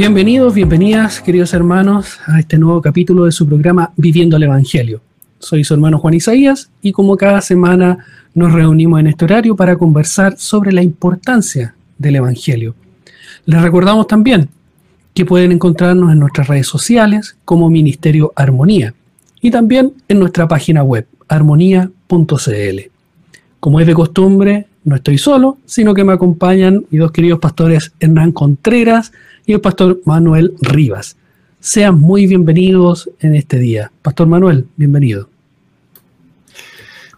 Bienvenidos, bienvenidas, queridos hermanos, a este nuevo capítulo de su programa Viviendo el Evangelio. Soy su hermano Juan Isaías y como cada semana nos reunimos en este horario para conversar sobre la importancia del Evangelio. Les recordamos también que pueden encontrarnos en nuestras redes sociales como Ministerio Armonía y también en nuestra página web armonía.cl. Como es de costumbre, no estoy solo, sino que me acompañan mis dos queridos pastores Hernán Contreras y el pastor Manuel Rivas. Sean muy bienvenidos en este día. Pastor Manuel, bienvenido.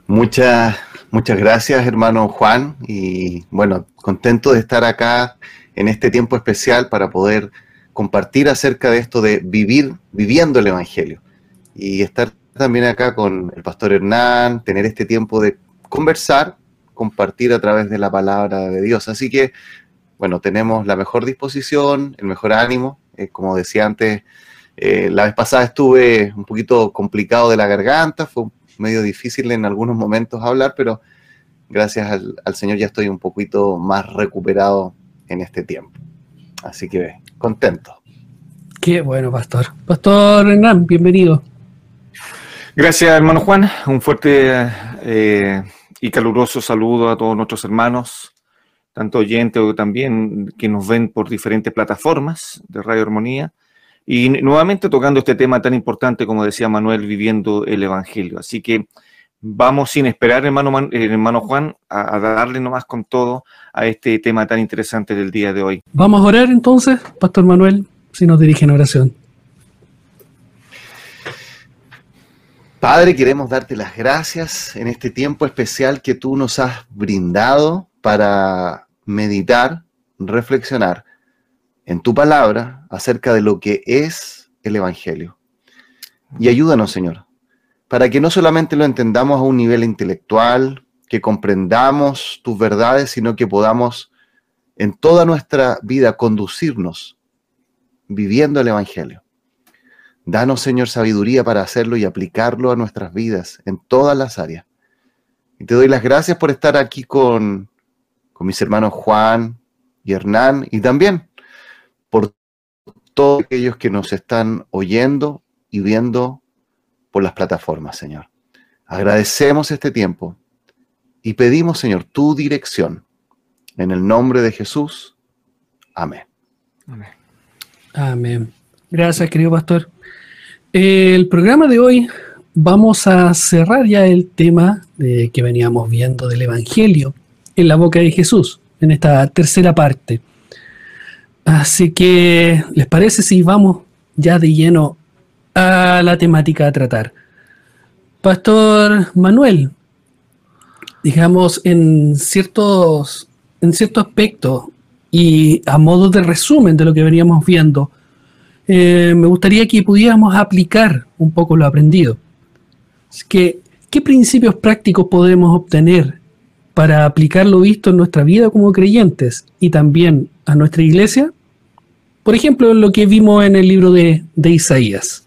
Muchas, muchas gracias, hermano Juan, y bueno, contento de estar acá en este tiempo especial para poder compartir acerca de esto de vivir, viviendo el Evangelio. Y estar también acá con el pastor Hernán, tener este tiempo de conversar, compartir a través de la palabra de Dios. Así que bueno, tenemos la mejor disposición, el mejor ánimo. Eh, como decía antes, eh, la vez pasada estuve un poquito complicado de la garganta, fue medio difícil en algunos momentos hablar, pero gracias al, Señor ya estoy un poquito más recuperado en este tiempo. Así que contento. Qué bueno, pastor. Pastor Hernán, bienvenido. Gracias, hermano Juan. Un fuerte eh, y caluroso saludo a todos nuestros hermanos tanto oyentes o también que nos ven por diferentes plataformas de Radio Armonía. Y nuevamente tocando este tema tan importante, como decía Manuel, viviendo el Evangelio. Así que vamos sin esperar, hermano, eh, hermano Juan, a, darle nomás con todo a este tema tan interesante del día de hoy. Vamos a orar entonces, Pastor Manuel, si nos dirige en oración. Padre, queremos darte las gracias en este tiempo especial que tú nos has brindado para meditar, reflexionar en tu palabra acerca de lo que es el Evangelio. Y ayúdanos, Señor, para que no solamente lo entendamos a un nivel intelectual, que comprendamos tus verdades, sino que podamos en toda nuestra vida conducirnos viviendo el Evangelio. Danos, Señor, sabiduría para hacerlo y aplicarlo a nuestras vidas en todas las áreas. Y te doy las gracias por estar aquí con mis hermanos Juan y Hernán y también por todos aquellos que nos están oyendo y viendo por las plataformas, Señor. Agradecemos este tiempo y pedimos, Señor, tu dirección. En el nombre de Jesús. Amén. Amén. Amén. Gracias, querido pastor. El programa de hoy vamos a cerrar ya el tema de que veníamos viendo del Evangelio en la boca de Jesús, en esta tercera parte. Así que, ¿les parece si vamos ya de lleno a la temática a tratar? Pastor Manuel, digamos, en ciertos, en cierto aspecto y a modo de resumen de lo que veníamos viendo, eh, me gustaría que pudiéramos aplicar un poco lo aprendido. que, ¿Qué principios prácticos podemos obtener para aplicar lo visto en nuestra vida como creyentes y también a nuestra iglesia? Por ejemplo, lo que vimos en el libro de, Isaías.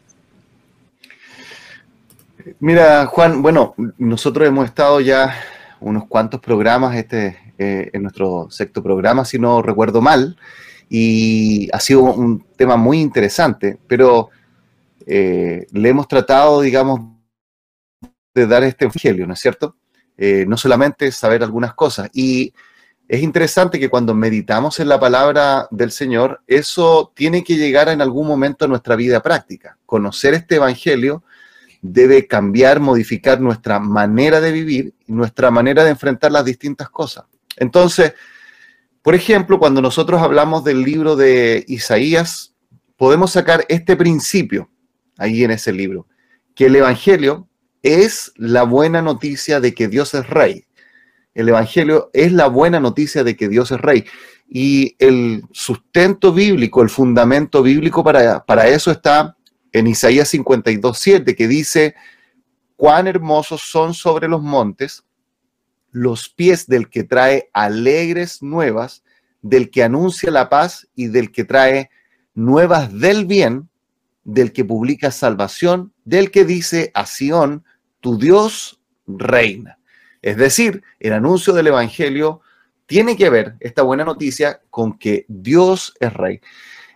Mira, Juan, bueno, nosotros hemos estado ya unos cuantos programas este, eh, en nuestro sexto programa, si no recuerdo mal, y ha sido un tema muy interesante, pero eh, le hemos tratado, digamos, de dar este evangelio, ¿no es cierto? Eh, no solamente saber algunas cosas. Y es interesante que cuando meditamos en la palabra del Señor, eso tiene que llegar en algún momento a nuestra vida práctica. Conocer este Evangelio debe cambiar, modificar nuestra manera de vivir nuestra manera de enfrentar las distintas cosas. Entonces, por ejemplo, cuando nosotros hablamos del libro de Isaías, podemos sacar este principio ahí en ese libro, que el Evangelio es la buena noticia de que Dios es rey. El Evangelio es la buena noticia de que Dios es rey. Y el sustento bíblico, el fundamento bíblico para, para eso está en Isaías 52, 7, que dice, cuán hermosos son sobre los montes los pies del que trae alegres nuevas, del que anuncia la paz y del que trae nuevas del bien, del que publica salvación, del que dice a Sión, tu Dios reina. Es decir, el anuncio del Evangelio tiene que ver, esta buena noticia, con que Dios es rey.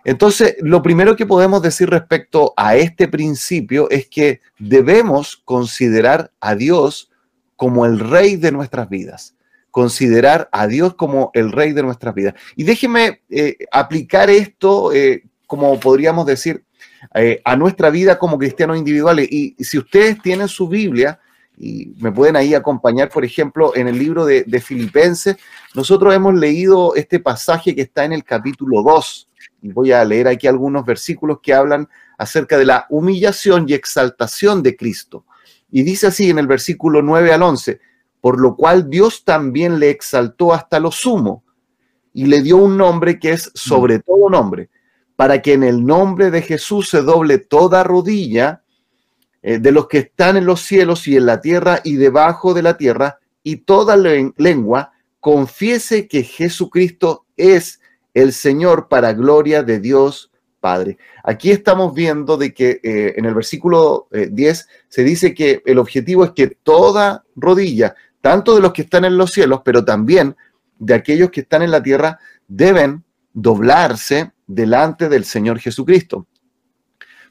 Entonces, lo primero que podemos decir respecto a este principio es que debemos considerar a Dios como el rey de nuestras vidas, considerar a Dios como el rey de nuestras vidas. Y déjeme eh, aplicar esto, eh, como podríamos decir, eh, a nuestra vida como cristianos individuales. Y, si ustedes tienen su Biblia, y me pueden ahí acompañar, por ejemplo, en el libro de, de Filipenses, nosotros hemos leído este pasaje que está en el capítulo 2 y voy a leer aquí algunos versículos que hablan acerca de la humillación y exaltación de Cristo. Y dice así en el versículo 9 al 11, por lo cual Dios también le exaltó hasta lo sumo y le dio un nombre que es sobre todo nombre, para que en el nombre de Jesús se doble toda rodilla eh, de los que están en los cielos y en la tierra y debajo de la tierra, y toda lengua confiese que Jesucristo es el Señor para gloria de Dios Padre. Aquí estamos viendo de que eh, en el versículo 10 eh, se dice que el objetivo es que toda rodilla, tanto de los que están en los cielos, pero también de aquellos que están en la tierra, deben doblarse delante del Señor Jesucristo.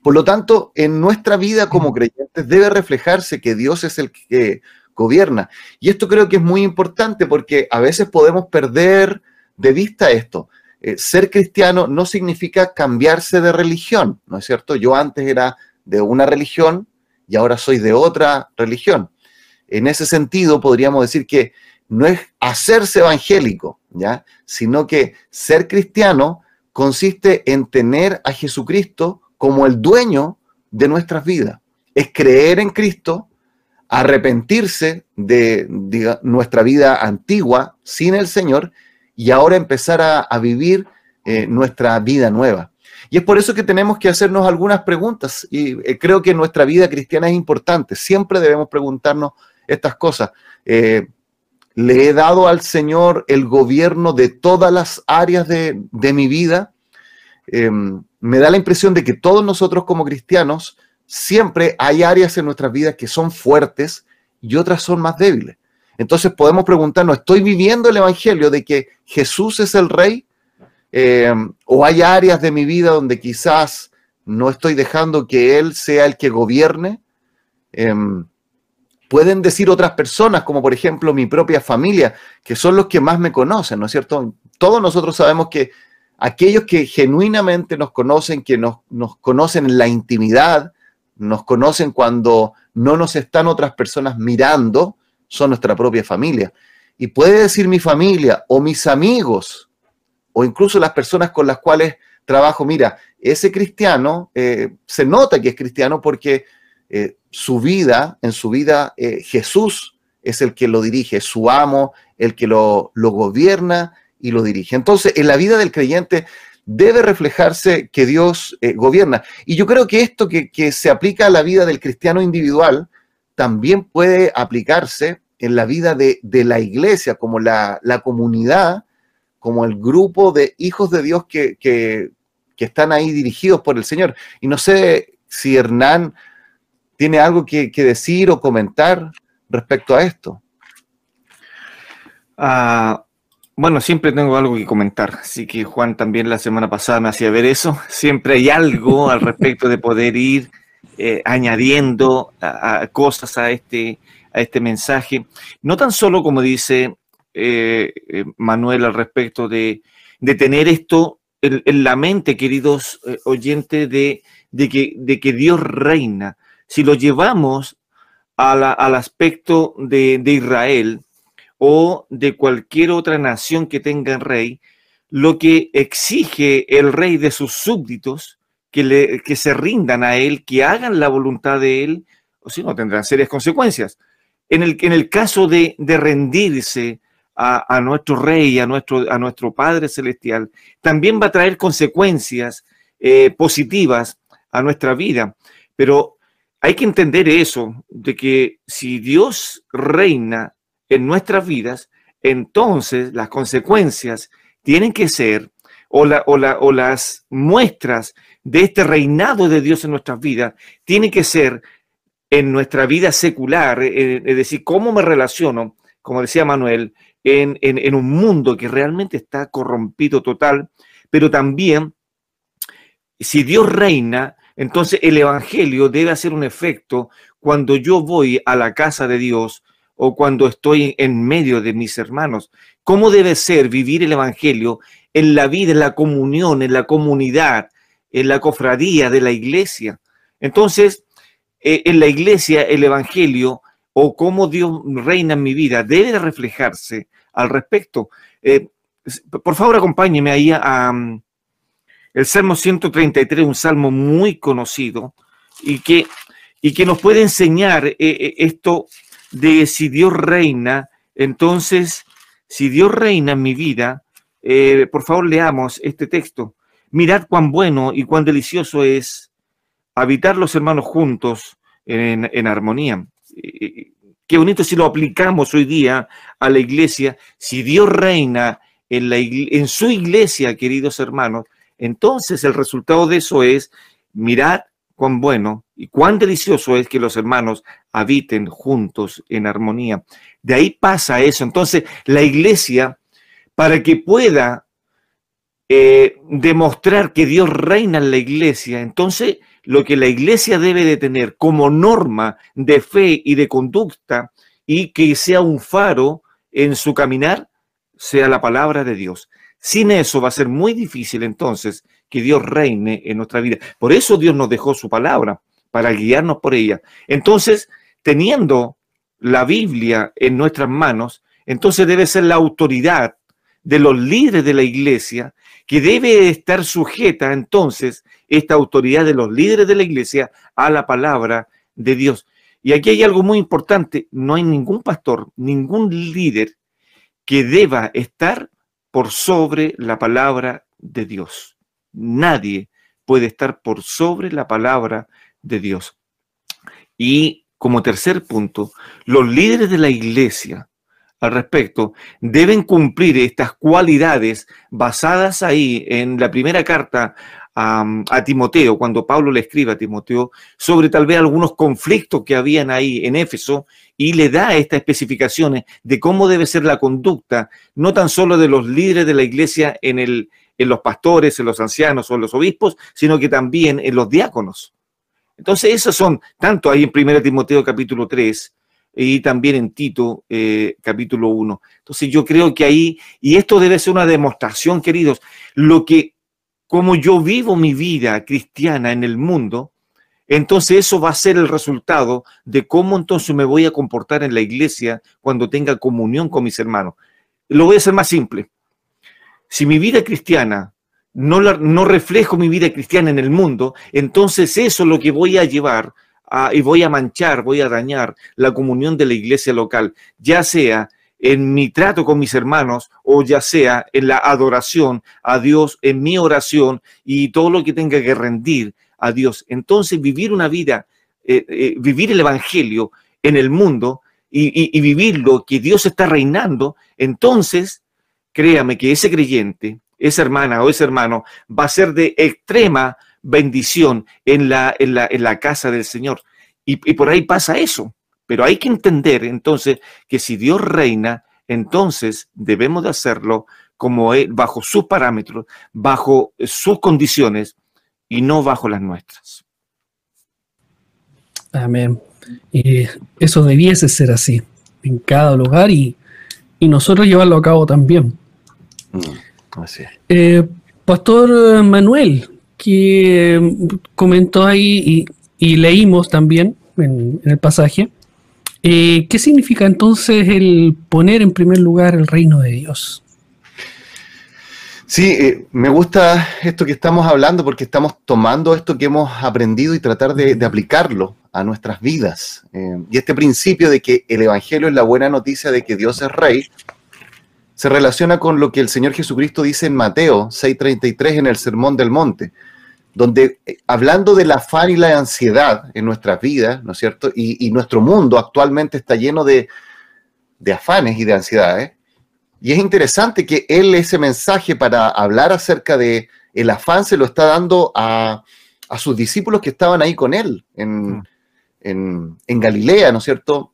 Por lo tanto, en nuestra vida como creyentes debe reflejarse que Dios es el que gobierna. Y esto creo que es muy importante porque a veces podemos perder de vista esto. Eh, ser cristiano no significa cambiarse de religión, ¿no es cierto? Yo antes era de una religión y ahora soy de otra religión. En ese sentido, podríamos decir que no es hacerse evangélico, ¿ya? Sino que ser cristiano consiste en tener a Jesucristo como el dueño de nuestras vidas. Es creer en Cristo, arrepentirse de nuestra vida antigua sin el Señor y ahora empezar a, vivir eh, nuestra vida nueva. Y es por eso que tenemos que hacernos algunas preguntas y eh, creo que nuestra vida cristiana es importante. Siempre debemos preguntarnos estas cosas. Eh, ¿Le he dado al Señor el gobierno de todas las áreas de, mi vida? Em, me da la impresión de que todos nosotros como cristianos siempre hay áreas en nuestras vidas que son fuertes y otras son más débiles. Entonces podemos preguntarnos, ¿estoy viviendo el Evangelio de que Jesús es el Rey? Eh, ¿O hay áreas de mi vida donde quizás no estoy dejando que Él sea el que gobierne? Em, pueden decir otras personas, como por ejemplo mi propia familia, que son los que más me conocen, ¿no es cierto? Todos nosotros sabemos que aquellos que genuinamente nos conocen, que nos, nos conocen en la intimidad, nos conocen cuando no nos están otras personas mirando, son nuestra propia familia. Y puede decir mi familia o mis amigos o incluso las personas con las cuales trabajo, mira, ese cristiano eh, se nota que es cristiano porque eh, su vida, en su vida, eh, Jesús es el que lo dirige, su amo, el que lo, gobierna y lo dirige. Entonces, en la vida del creyente debe reflejarse que Dios gobierna. Y yo creo que esto que, que se aplica a la vida del cristiano individual, también puede aplicarse en la vida de, la iglesia, como la, comunidad, como el grupo de hijos de Dios que, están ahí dirigidos por el Señor. Y no sé si Hernán tiene algo que, decir o comentar respecto a esto. Ah, bueno, siempre tengo algo que comentar, así que Juan también la semana pasada me hacía ver eso. Siempre hay algo al respecto de poder ir eh, añadiendo cosas a este, a este mensaje. No tan solo como dice eh, eh, Manuel al respecto de, tener esto en, la mente, queridos oyentes, de, que, de, que, Dios reina. Si lo llevamos al aspecto de, Israel o de cualquier otra nación que tenga rey, lo que exige el rey de sus súbditos que, le, que se rindan a Él, que hagan la voluntad de Él, o si no, tendrán serias consecuencias. En el, en el caso de, de rendirse a, nuestro Rey, a nuestro, a nuestro Padre Celestial, también va a traer consecuencias eh, positivas a nuestra vida. Pero hay que entender eso, de que si Dios reina en nuestras vidas, entonces las consecuencias tienen que ser, o, o, las muestras de este reinado de Dios en nuestras vidas, tienen que ser en nuestra vida secular, eh, es decir, cómo me relaciono, como decía Manuel, en, un mundo que realmente está corrompido total, pero también, si Dios reina, entonces el Evangelio debe hacer un efecto cuando yo voy a la casa de Dios o cuando estoy en medio de mis hermanos. ¿Cómo debe ser vivir el Evangelio en la vida, en la comunión, en la comunidad, en la cofradía de la iglesia? Entonces, eh, en la iglesia, el Evangelio o cómo Dios reina en mi vida debe de reflejarse al respecto. Eh, por favor, acompáñeme ahí a, el Salmo 133, un salmo muy conocido y que, y que nos puede enseñar eh, esto de si Dios reina, entonces, si Dios reina en mi vida, eh, por favor leamos este texto. Mirad cuán bueno y cuán delicioso es habitar los hermanos juntos en, armonía. Qué bonito si lo aplicamos hoy día a la iglesia. Si Dios reina en, la en su iglesia, queridos hermanos, entonces el resultado de eso es, mirad cuán bueno y cuán delicioso es que los hermanos habiten juntos en armonía. De ahí pasa eso. Entonces, la iglesia, para que pueda eh, demostrar que Dios reina en la iglesia, entonces lo que la iglesia debe de tener como norma de fe y de conducta y que sea un faro en su caminar, sea la palabra de Dios. Sin eso va a ser muy difícil entonces que Dios reine en nuestra vida. Por eso Dios nos dejó su palabra, para guiarnos por ella. Entonces, teniendo la Biblia en nuestras manos, entonces debe ser la autoridad de los líderes de la iglesia que debe estar sujeta entonces esta autoridad de los líderes de la iglesia a la palabra de Dios. Y aquí hay algo muy importante, no hay ningún pastor, ningún líder que deba estar por sobre la palabra de Dios. Nadie puede estar por sobre la palabra de Dios. Y como tercer punto, los líderes de la iglesia al respecto deben cumplir estas cualidades basadas ahí en la primera carta a, Timoteo, cuando Pablo le escribe a Timoteo sobre tal vez algunos conflictos que habían ahí en Éfeso y le da estas especificaciones de cómo debe ser la conducta, no tan solo de los líderes de la iglesia en el, en los pastores, en los ancianos o en los obispos, sino que también en los diáconos. Entonces, esos son, tanto ahí en 1 Timoteo capítulo 3 y también en Tito eh, capítulo 1. Entonces, yo creo que ahí, y esto debe ser una demostración, queridos, lo que, como yo vivo mi vida cristiana en el mundo, entonces eso va a ser el resultado de cómo entonces me voy a comportar en la iglesia cuando tenga comunión con mis hermanos. Lo voy a hacer más simple. Si mi vida cristiana no, no reflejo mi vida cristiana en el mundo, entonces eso es lo que voy a llevar y voy a manchar, voy a dañar la comunión de la iglesia local, ya sea en mi trato con mis hermanos o ya sea en la adoración a Dios, en mi oración y todo lo que tenga que rendir a Dios. Entonces vivir una vida, eh, eh, vivir el Evangelio en el mundo y, vivir lo que Dios está reinando, entonces créame que ese creyente, esa hermana o ese hermano va a ser de extrema bendición en la, en la, casa del Señor. Y, por ahí pasa eso. Pero hay que entender entonces que si Dios reina, entonces debemos de hacerlo como bajo sus parámetros, bajo sus condiciones y no bajo las nuestras. Amén. Y eso debiese ser así en cada lugar y, y nosotros llevarlo a cabo también. Mm, eh, Pastor Manuel, que mm, comentó ahí y, leímos también en, el pasaje, eh, ¿qué significa entonces el poner en primer lugar el reino de Dios? Sí, eh, me gusta esto que estamos hablando porque estamos tomando esto que hemos aprendido y tratar de, aplicarlo a nuestras vidas. y este principio de que el Evangelio es la buena noticia de que Dios es rey, se relaciona con lo que el Señor Jesucristo dice en Mateo 6:33 en el Sermón del Monte. Donde eh, hablando del afán y la ansiedad en nuestras vidas, ¿no es cierto? Y, nuestro mundo actualmente está lleno de, afanes y de ansiedades. Y es interesante que él ese mensaje para hablar acerca de el afán se lo está dando a, sus discípulos que estaban ahí con él en, mm. en, en Galilea, ¿no es cierto?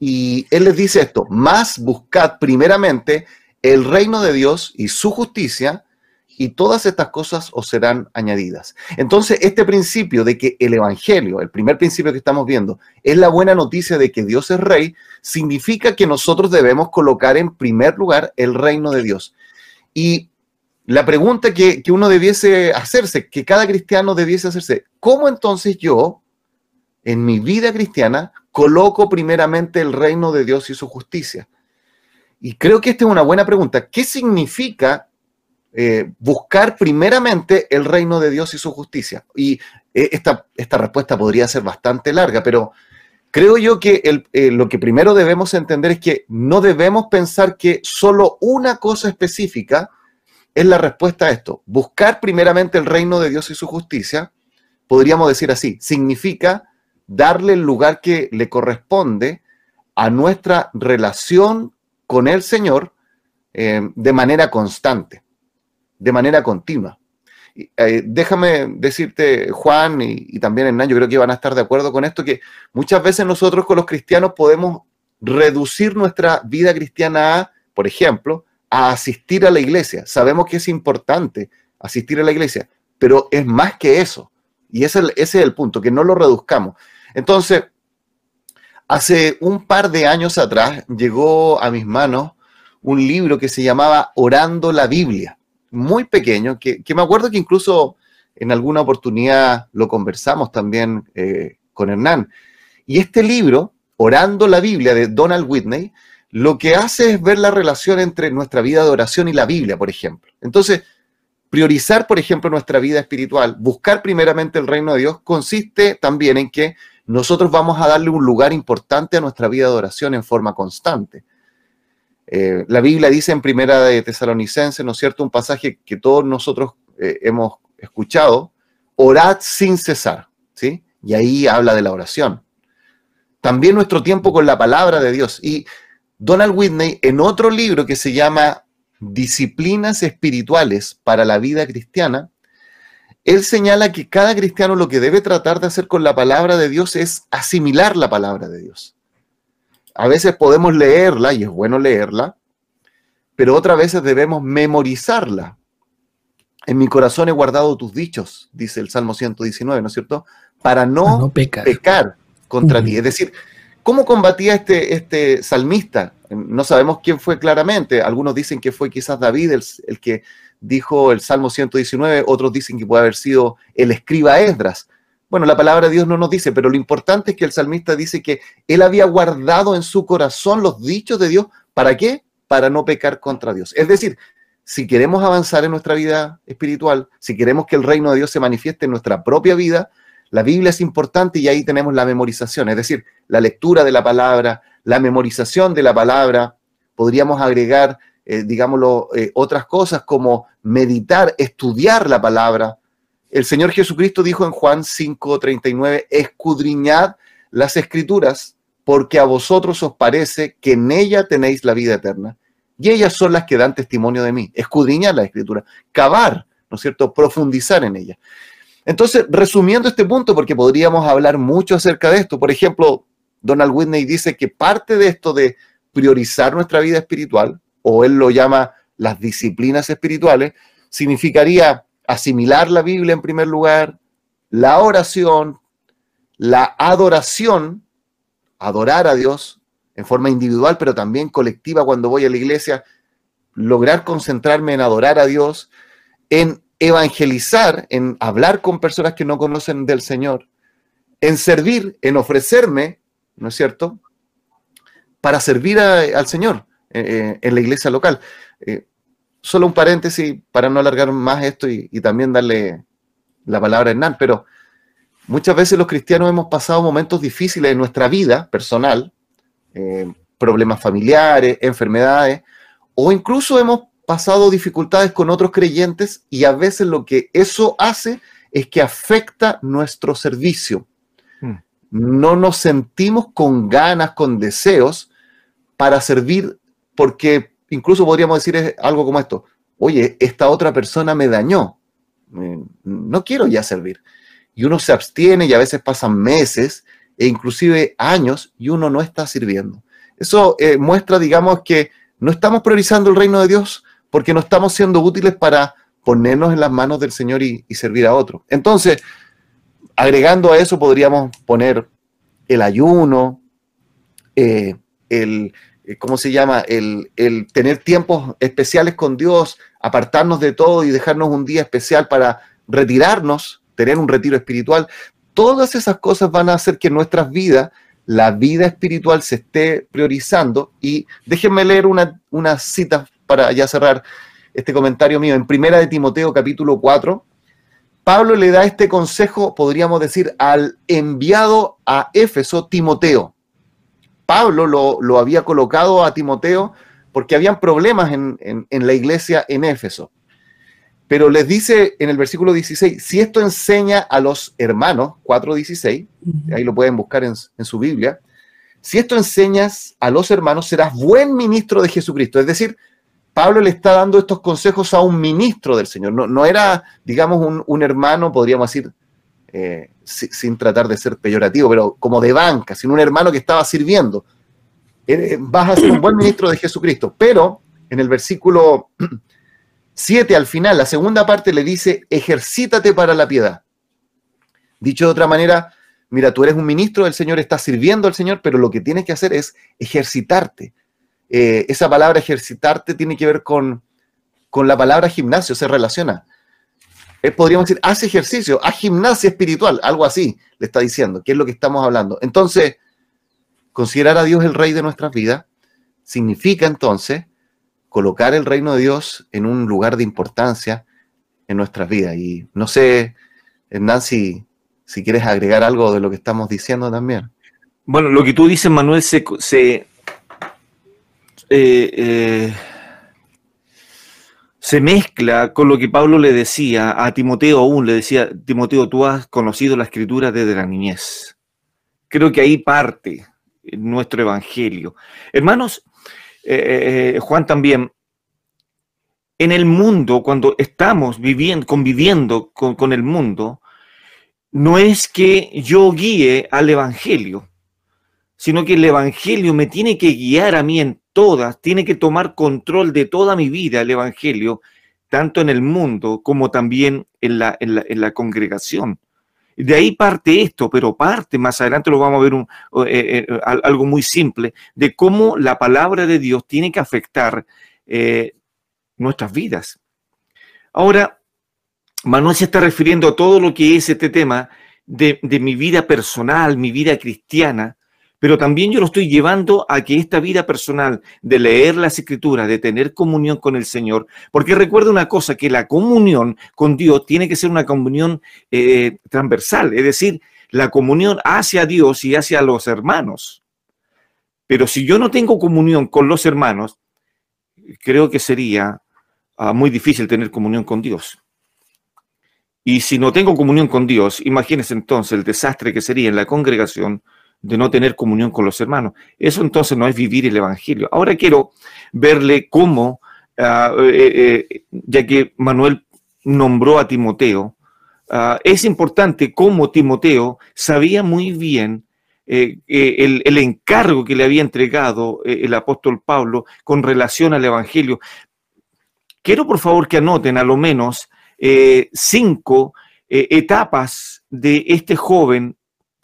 Y él les dice esto, más buscad primeramente el reino de Dios y su justicia, y todas estas cosas os serán añadidas. Entonces, este principio de que el Evangelio, el primer principio que estamos viendo, es la buena noticia de que Dios es rey, significa que nosotros debemos colocar en primer lugar el reino de Dios. Y la pregunta que, que uno debiese hacerse, que cada cristiano debiese hacerse, ¿cómo entonces yo, en mi vida cristiana, coloco primeramente el reino de Dios y su justicia? Y creo que esta es una buena pregunta. ¿Qué significa eh, buscar primeramente el reino de Dios y su justicia. Y eh, esta, esta, respuesta podría ser bastante larga, pero creo yo que eh, lo que primero debemos entender es que no debemos pensar que solo una cosa específica es la respuesta a esto. Buscar primeramente el reino de Dios y su justicia, podríamos decir así, significa darle el lugar que le corresponde a nuestra relación con el Señor de manera constante de manera continua. Eh, déjame decirte, Juan y, también Hernán, yo creo que van a estar de acuerdo con esto, que muchas veces nosotros con los cristianos podemos reducir nuestra vida cristiana a, por ejemplo, a asistir a la iglesia. Sabemos que es importante asistir a la iglesia, pero es más que eso. Y ese, ese es el punto, que no lo reduzcamos. Entonces, hace un par de años atrás llegó a mis manos un libro que se llamaba Orando la Biblia muy pequeño, que, me acuerdo que incluso en alguna oportunidad lo conversamos también eh, con Hernán. Y este libro, Orando la Biblia, de Donald Whitney, lo que hace es ver la relación entre nuestra vida de oración y la Biblia, por ejemplo. Entonces, priorizar, por ejemplo, nuestra vida espiritual, buscar primeramente el reino de Dios, consiste también en que nosotros vamos a darle un lugar importante a nuestra vida de oración en forma constante. Eh, la Biblia dice en Primera de Tesalonicenses, ¿no es cierto? Un pasaje que todos nosotros eh, hemos escuchado, orad sin cesar, ¿sí? Y ahí habla de la oración. También nuestro tiempo con la palabra de Dios. Y Donald Whitney, en otro libro que se llama Disciplinas Espirituales para la Vida Cristiana, él señala que cada cristiano lo que debe tratar de hacer con la palabra de Dios es asimilar la palabra de Dios a veces podemos leerla, y es bueno leerla, pero otras veces debemos memorizarla. En mi corazón he guardado tus dichos, dice el Salmo 119, ¿no es cierto? Para no, pecar. contra ti. Es decir, ¿cómo combatía este, este salmista? No sabemos quién fue claramente. Algunos dicen que fue quizás David el, el que dijo el Salmo 119, otros dicen que puede haber sido el escriba Esdras. Bueno, la palabra de Dios no nos dice, pero lo importante es que el salmista dice que él había guardado en su corazón los dichos de Dios. ¿Para qué? Para no pecar contra Dios. Es decir, si queremos avanzar en nuestra vida espiritual, si queremos que el reino de Dios se manifieste en nuestra propia vida, la Biblia es importante y ahí tenemos la memorización, es decir, la lectura de la palabra, la memorización de la palabra. Podríamos agregar, eh, digámoslo, eh, otras cosas como meditar, estudiar la palabra, el Señor Jesucristo dijo en Juan 5:39, escudriñad las escrituras, porque a vosotros os parece que en ella tenéis la vida eterna. Y ellas son las que dan testimonio de mí. Escudriñar la escritura, cavar, ¿no es cierto? Profundizar en ella. Entonces, resumiendo este punto, porque podríamos hablar mucho acerca de esto, por ejemplo, Donald Whitney dice que parte de esto de priorizar nuestra vida espiritual, o él lo llama las disciplinas espirituales, significaría asimilar la Biblia en primer lugar, la oración, la adoración, adorar a Dios en forma individual, pero también colectiva cuando voy a la iglesia, lograr concentrarme en adorar a Dios, en evangelizar, en hablar con personas que no conocen del Señor, en servir, en ofrecerme, ¿no es cierto?, para servir al Señor eh, eh, en la iglesia local. Eh, solo un paréntesis para no alargar más esto y, también darle la palabra a Hernán, pero muchas veces los cristianos hemos pasado momentos difíciles en nuestra vida personal, eh, problemas familiares, enfermedades, o incluso hemos pasado dificultades con otros creyentes y a veces lo que eso hace es que afecta nuestro servicio. Hmm. No nos sentimos con ganas, con deseos para servir porque incluso podríamos decir algo como esto, oye, esta otra persona me dañó, no quiero ya servir. Y uno se abstiene y a veces pasan meses e inclusive años y uno no está sirviendo. Eso eh, muestra, digamos, que no estamos priorizando el reino de Dios porque no estamos siendo útiles para ponernos en las manos del Señor y, servir a otros. Entonces, agregando a eso, podríamos poner el ayuno, eh, el, eh, ¿cómo se llama? El, el, tener tiempos especiales con Dios, apartarnos de todo y dejarnos un día especial para retirarnos, tener un retiro espiritual. Todas esas cosas van a hacer que nuestras vidas la vida espiritual se esté priorizando. Y déjenme leer una, una cita para ya cerrar este comentario mío. En Primera de Timoteo capítulo 4, Pablo le da este consejo, podríamos decir, al enviado a Éfeso, Timoteo. Pablo lo, había colocado a Timoteo porque habían problemas en, la iglesia en Éfeso. Pero les dice en el versículo 16, si esto enseña a los hermanos, 4.16, ahí lo pueden buscar en, en su Biblia, si esto enseñas a los hermanos, serás buen ministro de Jesucristo. Es decir, Pablo le está dando estos consejos a un ministro del Señor. No, era, digamos, un, hermano, podríamos decir, eh, sin tratar de ser peyorativo, pero como de banca, sino un hermano que estaba sirviendo. vas a ser un buen ministro de Jesucristo. Pero en el versículo 7 al final, la segunda parte le dice, ejercítate para la piedad. Dicho de otra manera, mira, tú eres un ministro del Señor, estás sirviendo al Señor, pero lo que tienes que hacer es ejercitarte eh, esa palabra ejercitarte tiene que ver con, la palabra gimnasio, se relaciona. Eh, podríamos decir, haz ejercicio, haz gimnasia espiritual, algo así le está diciendo, que es lo que estamos hablando. Entonces, considerar a Dios el rey de nuestras vidas significa entonces colocar el reino de Dios en un lugar de importancia en nuestras vidas. Y no sé, Hernán, si, si quieres agregar algo de lo que estamos diciendo también. Bueno, lo que tú dices, Manuel, se, eh, eh, se mezcla con lo que Pablo le decía a Timoteo aún, le decía, Timoteo, tú has conocido la escritura desde la niñez. Creo que ahí parte nuestro evangelio. Hermanos, eh, Juan también, en el mundo, cuando estamos viviendo, conviviendo con, con el mundo, no es que yo guíe al evangelio, sino que el evangelio me tiene que guiar a mí en todas, tiene que tomar control de toda mi vida el Evangelio, tanto en el mundo como también en la, en la, congregación. De ahí parte esto, pero parte, más adelante lo vamos a ver un, eh, eh, algo muy simple, de cómo la palabra de Dios tiene que afectar eh, nuestras vidas. Ahora, Manuel se está refiriendo a todo lo que es este tema de, de mi vida personal, mi vida cristiana, pero también yo lo estoy llevando a que esta vida personal de leer las escrituras, de tener comunión con el Señor, porque recuerda una cosa, que la comunión con Dios tiene que ser una comunión eh, transversal, es decir, la comunión hacia Dios y hacia los hermanos. Pero si yo no tengo comunión con los hermanos, creo que sería ah, muy difícil tener comunión con Dios. Y si no tengo comunión con Dios, imagínense entonces el desastre que sería en la congregación de no tener comunión con los hermanos. Eso entonces no es vivir el Evangelio. Ahora quiero verle cómo, ah, eh, eh, ya que Manuel nombró a Timoteo, ah, es importante cómo Timoteo sabía muy bien eh, el, el, encargo que le había entregado el apóstol Pablo con relación al Evangelio. Quiero por favor que anoten a lo menos cinco etapas de este joven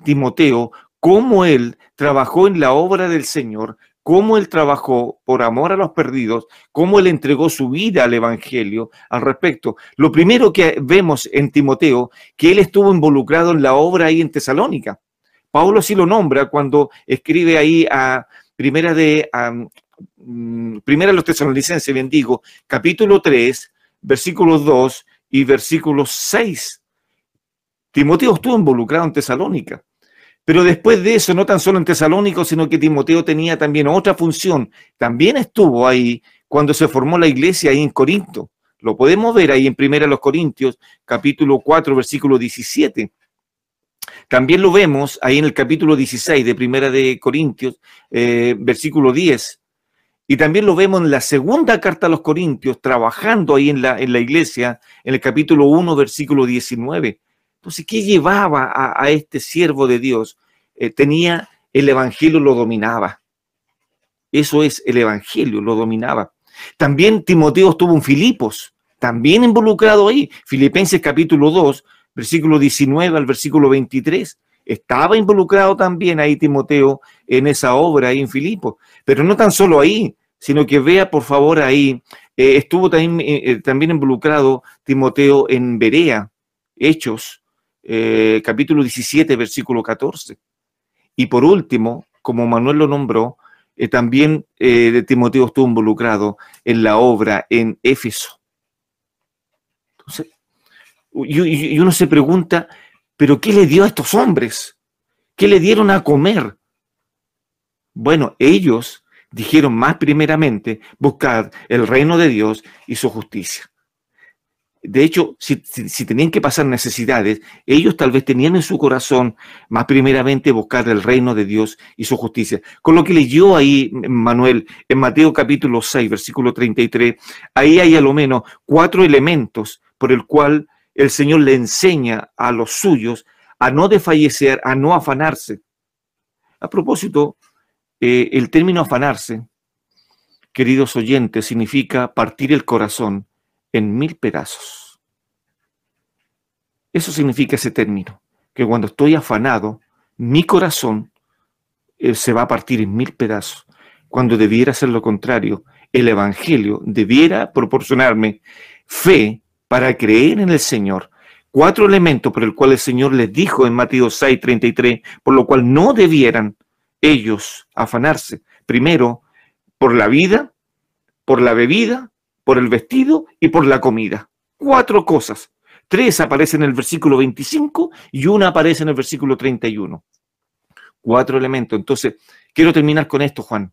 Timoteo cómo él trabajó en la obra del Señor, cómo él trabajó por amor a los perdidos, cómo él entregó su vida al Evangelio al respecto. Lo primero que vemos en Timoteo, que él estuvo involucrado en la obra ahí en Tesalónica. Pablo sí lo nombra cuando escribe ahí a primera de mm, primera los tesalonicenses, bien digo, capítulo 3, versículos 2 y versículos 6. Timoteo estuvo involucrado en Tesalónica. Pero después de eso, no tan solo en Tesalónico, sino que Timoteo tenía también otra función. También estuvo ahí cuando se formó la iglesia ahí en Corinto. Lo podemos ver ahí en Primera los Corintios, capítulo 4, versículo 17. También lo vemos ahí en el capítulo 16 de Primera de Corintios, eh, versículo 10. Y también lo vemos en la segunda carta a los Corintios, trabajando ahí en la, en la iglesia, en el capítulo 1, versículo 19. Entonces, ¿qué llevaba a, este siervo de Dios? Eh, tenía el Evangelio, lo dominaba. Eso es, el Evangelio lo dominaba. También Timoteo estuvo en Filipos, también involucrado ahí. Filipenses capítulo 2, versículo 19 al versículo 23. Estaba involucrado también ahí Timoteo en esa obra ahí en Filipos. Pero no tan solo ahí, sino que vea por favor ahí, eh, estuvo también, eh, también, involucrado Timoteo en Berea, Hechos, capítulo 17, versículo 14. Y por último, como Manuel lo nombró, también de Timoteo estuvo involucrado en la obra en Éfeso. Entonces, y, uno se pregunta, ¿pero qué le dio a estos hombres? ¿Qué le dieron a comer? Bueno, ellos dijeron más primeramente, buscar el reino de Dios y su justicia. De hecho, si, tenían que pasar necesidades, ellos tal vez tenían en su corazón más primeramente buscar el reino de Dios y su justicia. Con lo que leyó ahí Manuel en Mateo capítulo 6, versículo 33, ahí hay a lo menos cuatro elementos por el cual el Señor le enseña a los suyos a no desfallecer, a no afanarse. A propósito, eh, el término afanarse, queridos oyentes, significa partir el corazón en mil pedazos. Eso significa ese término, que cuando estoy afanado, mi corazón eh, se va a partir en mil pedazos, cuando debiera ser lo contrario. El Evangelio debiera proporcionarme fe para creer en el Señor. Cuatro elementos por el cual el Señor les dijo en Mateo 6, 33, por lo cual no debieran ellos afanarse. Primero, por la vida, por la bebida, por el vestido y por la comida. Cuatro cosas. Tres aparecen en el versículo 25 y una aparece en el versículo 31. Cuatro elementos. Entonces, quiero terminar con esto, Juan,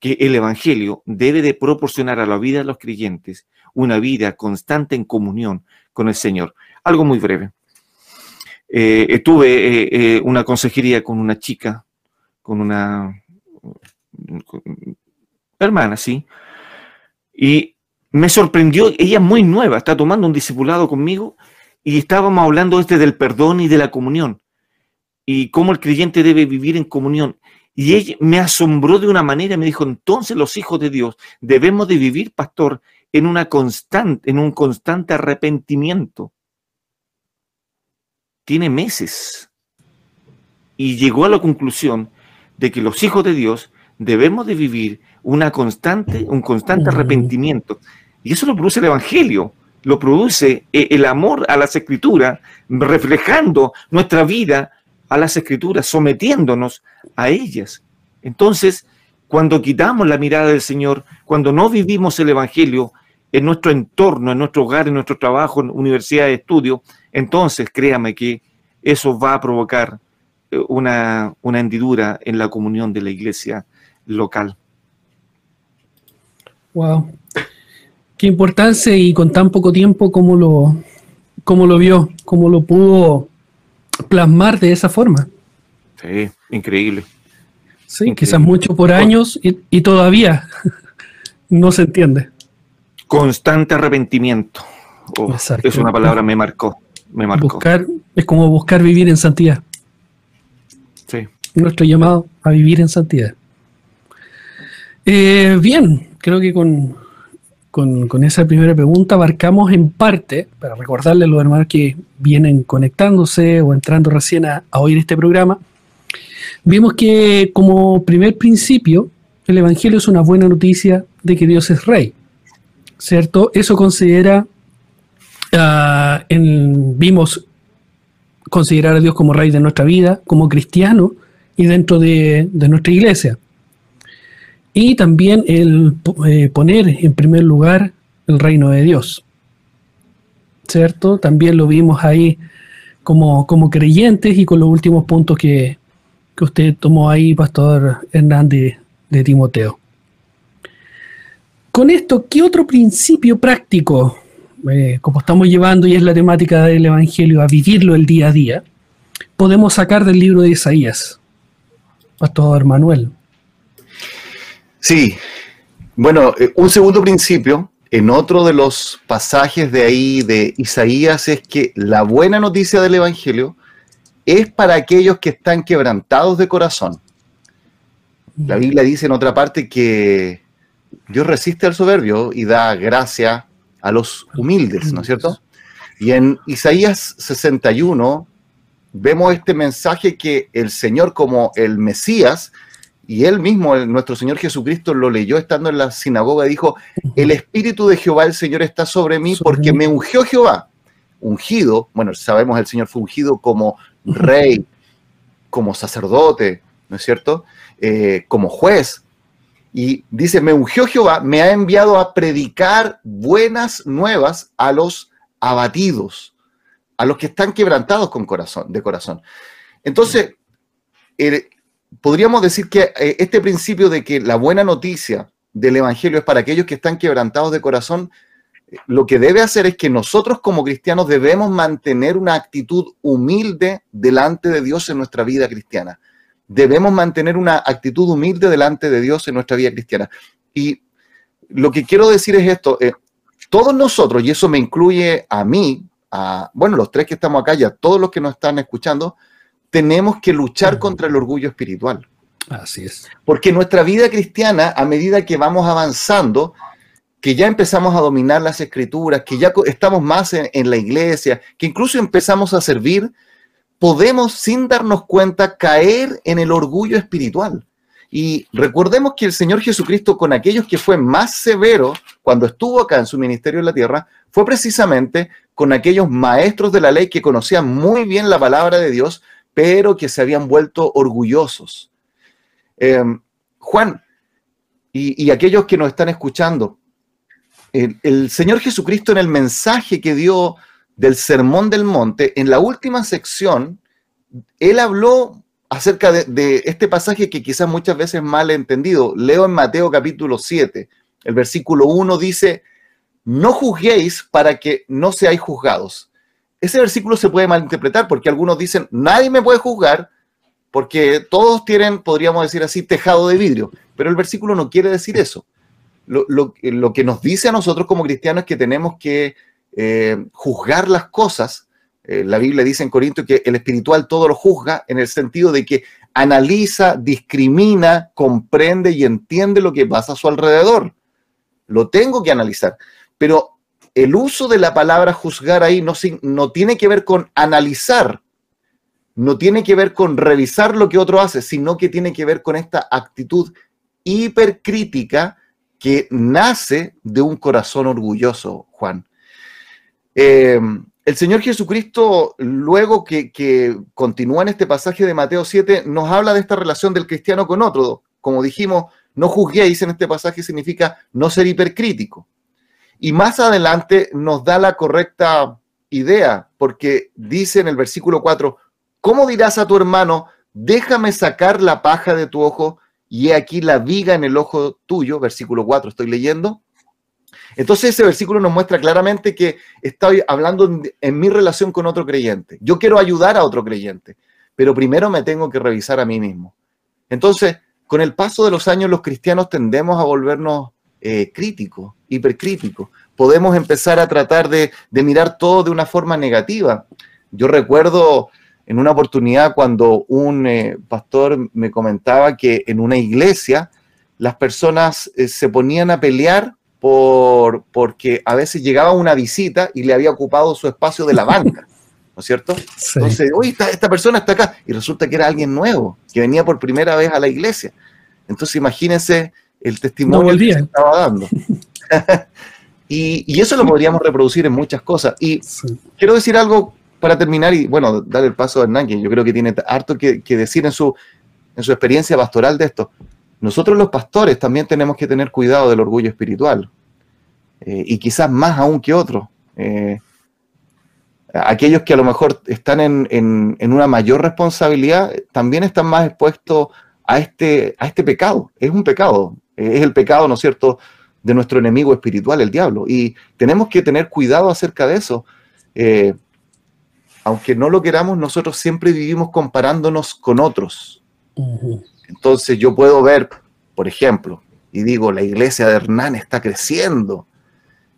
que el Evangelio debe de proporcionar a la vida de los creyentes una vida constante en comunión con el Señor. Algo muy breve. Eh, tuve eh, eh, una consejería con una chica, con una hermana, sí, y me sorprendió, ella es muy nueva, está tomando un discipulado conmigo y estábamos hablando este del perdón y de la comunión y cómo el creyente debe vivir en comunión. Y ella me asombró de una manera, me dijo, entonces los hijos de Dios debemos de vivir, pastor, en, una constante, en un constante arrepentimiento. Tiene meses. Y llegó a la conclusión de que los hijos de Dios debemos de vivir una constante, un constante arrepentimiento. Y eso lo produce el Evangelio, lo produce eh, el amor a las escrituras, reflejando nuestra vida a las escrituras, sometiéndonos a ellas. Entonces, cuando quitamos la mirada del Señor, cuando no vivimos el Evangelio en nuestro entorno, en nuestro hogar, en nuestro trabajo, en universidad de estudio, entonces créame que eso va a provocar eh, una, una hendidura en la comunión de la iglesia local. Wow. Qué importancia y con tan poco tiempo como lo, cómo lo vio, cómo lo pudo plasmar de esa forma. Sí, increíble. Sí, quizás mucho por años y, todavía no se entiende. Constante arrepentimiento. Oh, es una palabra me marcó, me marcó. Buscar, es como buscar vivir en santidad. Sí. Nuestro llamado a vivir en santidad. Eh, bien, creo que con, con, esa primera pregunta abarcamos en parte, para recordarle a los hermanos que vienen conectándose o entrando recién a oír este programa, Vimos que como primer principio, el Evangelio es una buena noticia de que Dios es rey, ¿cierto? Eso considera, ah, vimos considerar a Dios como rey de nuestra vida, como cristiano y dentro de, nuestra iglesia. Y también el eh, poner en primer lugar el reino de Dios, ¿cierto? También lo vimos ahí como, como creyentes y con los últimos puntos que, que usted tomó ahí, Pastor Hernández de Timoteo. con esto, ¿qué otro principio práctico, eh, como estamos llevando y es la temática del Evangelio, a vivirlo el día a día, podemos sacar del libro de Isaías? Pastor Manuel. Sí, bueno, eh, un segundo principio en otro de los pasajes de ahí de Isaías es que la buena noticia del Evangelio es para aquellos que están quebrantados de corazón. La Biblia dice en otra parte que Dios resiste al soberbio y da gracia a los humildes, ¿no es cierto? Y en Isaías 61 vemos este mensaje que el Señor como el Mesías, y él mismo, nuestro Señor Jesucristo, lo leyó estando en la sinagoga, dijo, el Espíritu de Jehová, el Señor, está sobre mí porque me ungió Jehová. Ungido, bueno, sabemos el Señor fue ungido como rey, como sacerdote, ¿no es cierto? Eh, como juez. Y dice, me ungió Jehová, me ha enviado a predicar buenas nuevas a los abatidos, a los que están quebrantados con corazón, de corazón. Entonces, podríamos decir que eh, este principio de que la buena noticia del Evangelio es para aquellos que están quebrantados de corazón, eh, lo que debe hacer es que nosotros como cristianos debemos mantener una actitud humilde delante de Dios en nuestra vida cristiana. Debemos mantener una actitud humilde delante de Dios en nuestra vida cristiana. Y lo que quiero decir es esto, eh, todos nosotros, y eso me incluye a mí, a, bueno, los tres que estamos acá y a todos los que nos están escuchando, tenemos que luchar contra el orgullo espiritual. Así es. Porque nuestra vida cristiana, a medida que vamos avanzando, que ya empezamos a dominar las escrituras, que ya estamos más en, la iglesia, que incluso empezamos a servir, podemos sin darnos cuenta caer en el orgullo espiritual. Y recordemos que el Señor Jesucristo con aquellos que fue más severo cuando estuvo acá en su ministerio en la tierra, fue precisamente con aquellos maestros de la ley que conocían muy bien la palabra de Dios, pero que se habían vuelto orgullosos. Em, Juan, y, aquellos que nos están escuchando, el, Señor Jesucristo en el mensaje que dio del Sermón del Monte, en la última sección, Él habló acerca de, de este pasaje que quizás muchas veces mal entendido. Leo en Mateo capítulo 7, el versículo 1 dice, no juzguéis para que no seáis juzgados ese versículo se puede malinterpretar porque algunos dicen, nadie me puede juzgar porque todos tienen, podríamos decir así, tejado de vidrio. Pero el versículo no quiere decir eso. Lo, que nos dice a nosotros como cristianos es que tenemos que eh, juzgar las cosas. Eh, la Biblia dice en Corinto que el espiritual todo lo juzga en el sentido de que analiza, discrimina, comprende y entiende lo que pasa a su alrededor. Lo tengo que analizar. Pero el uso de la palabra juzgar ahí no, tiene que ver con analizar, no tiene que ver con revisar lo que otro hace, sino que tiene que ver con esta actitud hipercrítica que nace de un corazón orgulloso, Juan. Eh, el Señor Jesucristo, luego que, que, continúa en este pasaje de Mateo 7, nos habla de esta relación del cristiano con otro. Como dijimos, no juzguéis en este pasaje significa no ser hipercrítico. Y más adelante nos da la correcta idea, porque dice en el versículo 4, ¿cómo dirás a tu hermano, déjame sacar la paja de tu ojo y he aquí la viga en el ojo tuyo? Versículo 4, estoy leyendo. Entonces ese versículo nos muestra claramente que estoy hablando en mi relación con otro creyente. Yo quiero ayudar a otro creyente, pero primero me tengo que revisar a mí mismo. Entonces, con el paso de los años, los cristianos tendemos a volvernos eh, crítico, hipercrítico. Podemos empezar a tratar de, mirar todo de una forma negativa. Yo recuerdo en una oportunidad cuando un eh, pastor me comentaba que en una iglesia las personas eh, se ponían a pelear por, porque a veces llegaba una visita y le había ocupado su espacio de la banca, ¿no es cierto? Entonces, oye, esta, esta, persona está acá y resulta que era alguien nuevo, que venía por primera vez a la iglesia. Entonces, imagínense el testimonio que se estaba dando. y, eso lo podríamos reproducir en muchas cosas. Y quiero decir algo para terminar y, bueno, dar el paso a Hernán, que yo creo que tiene harto que, decir en su, en su experiencia pastoral de esto. Nosotros los pastores también tenemos que tener cuidado del orgullo espiritual. Eh, y quizás más aún que otros. Eh, aquellos que a lo mejor están en, en, en, una mayor responsabilidad también están más expuestos a este, a este pecado. Es un pecado es el pecado, ¿no es cierto?, de nuestro enemigo espiritual, el diablo. Y tenemos que tener cuidado acerca de eso. Eh, aunque no lo queramos, nosotros siempre vivimos comparándonos con otros. Entonces yo puedo ver, por ejemplo, y digo, la iglesia de Hernán está creciendo,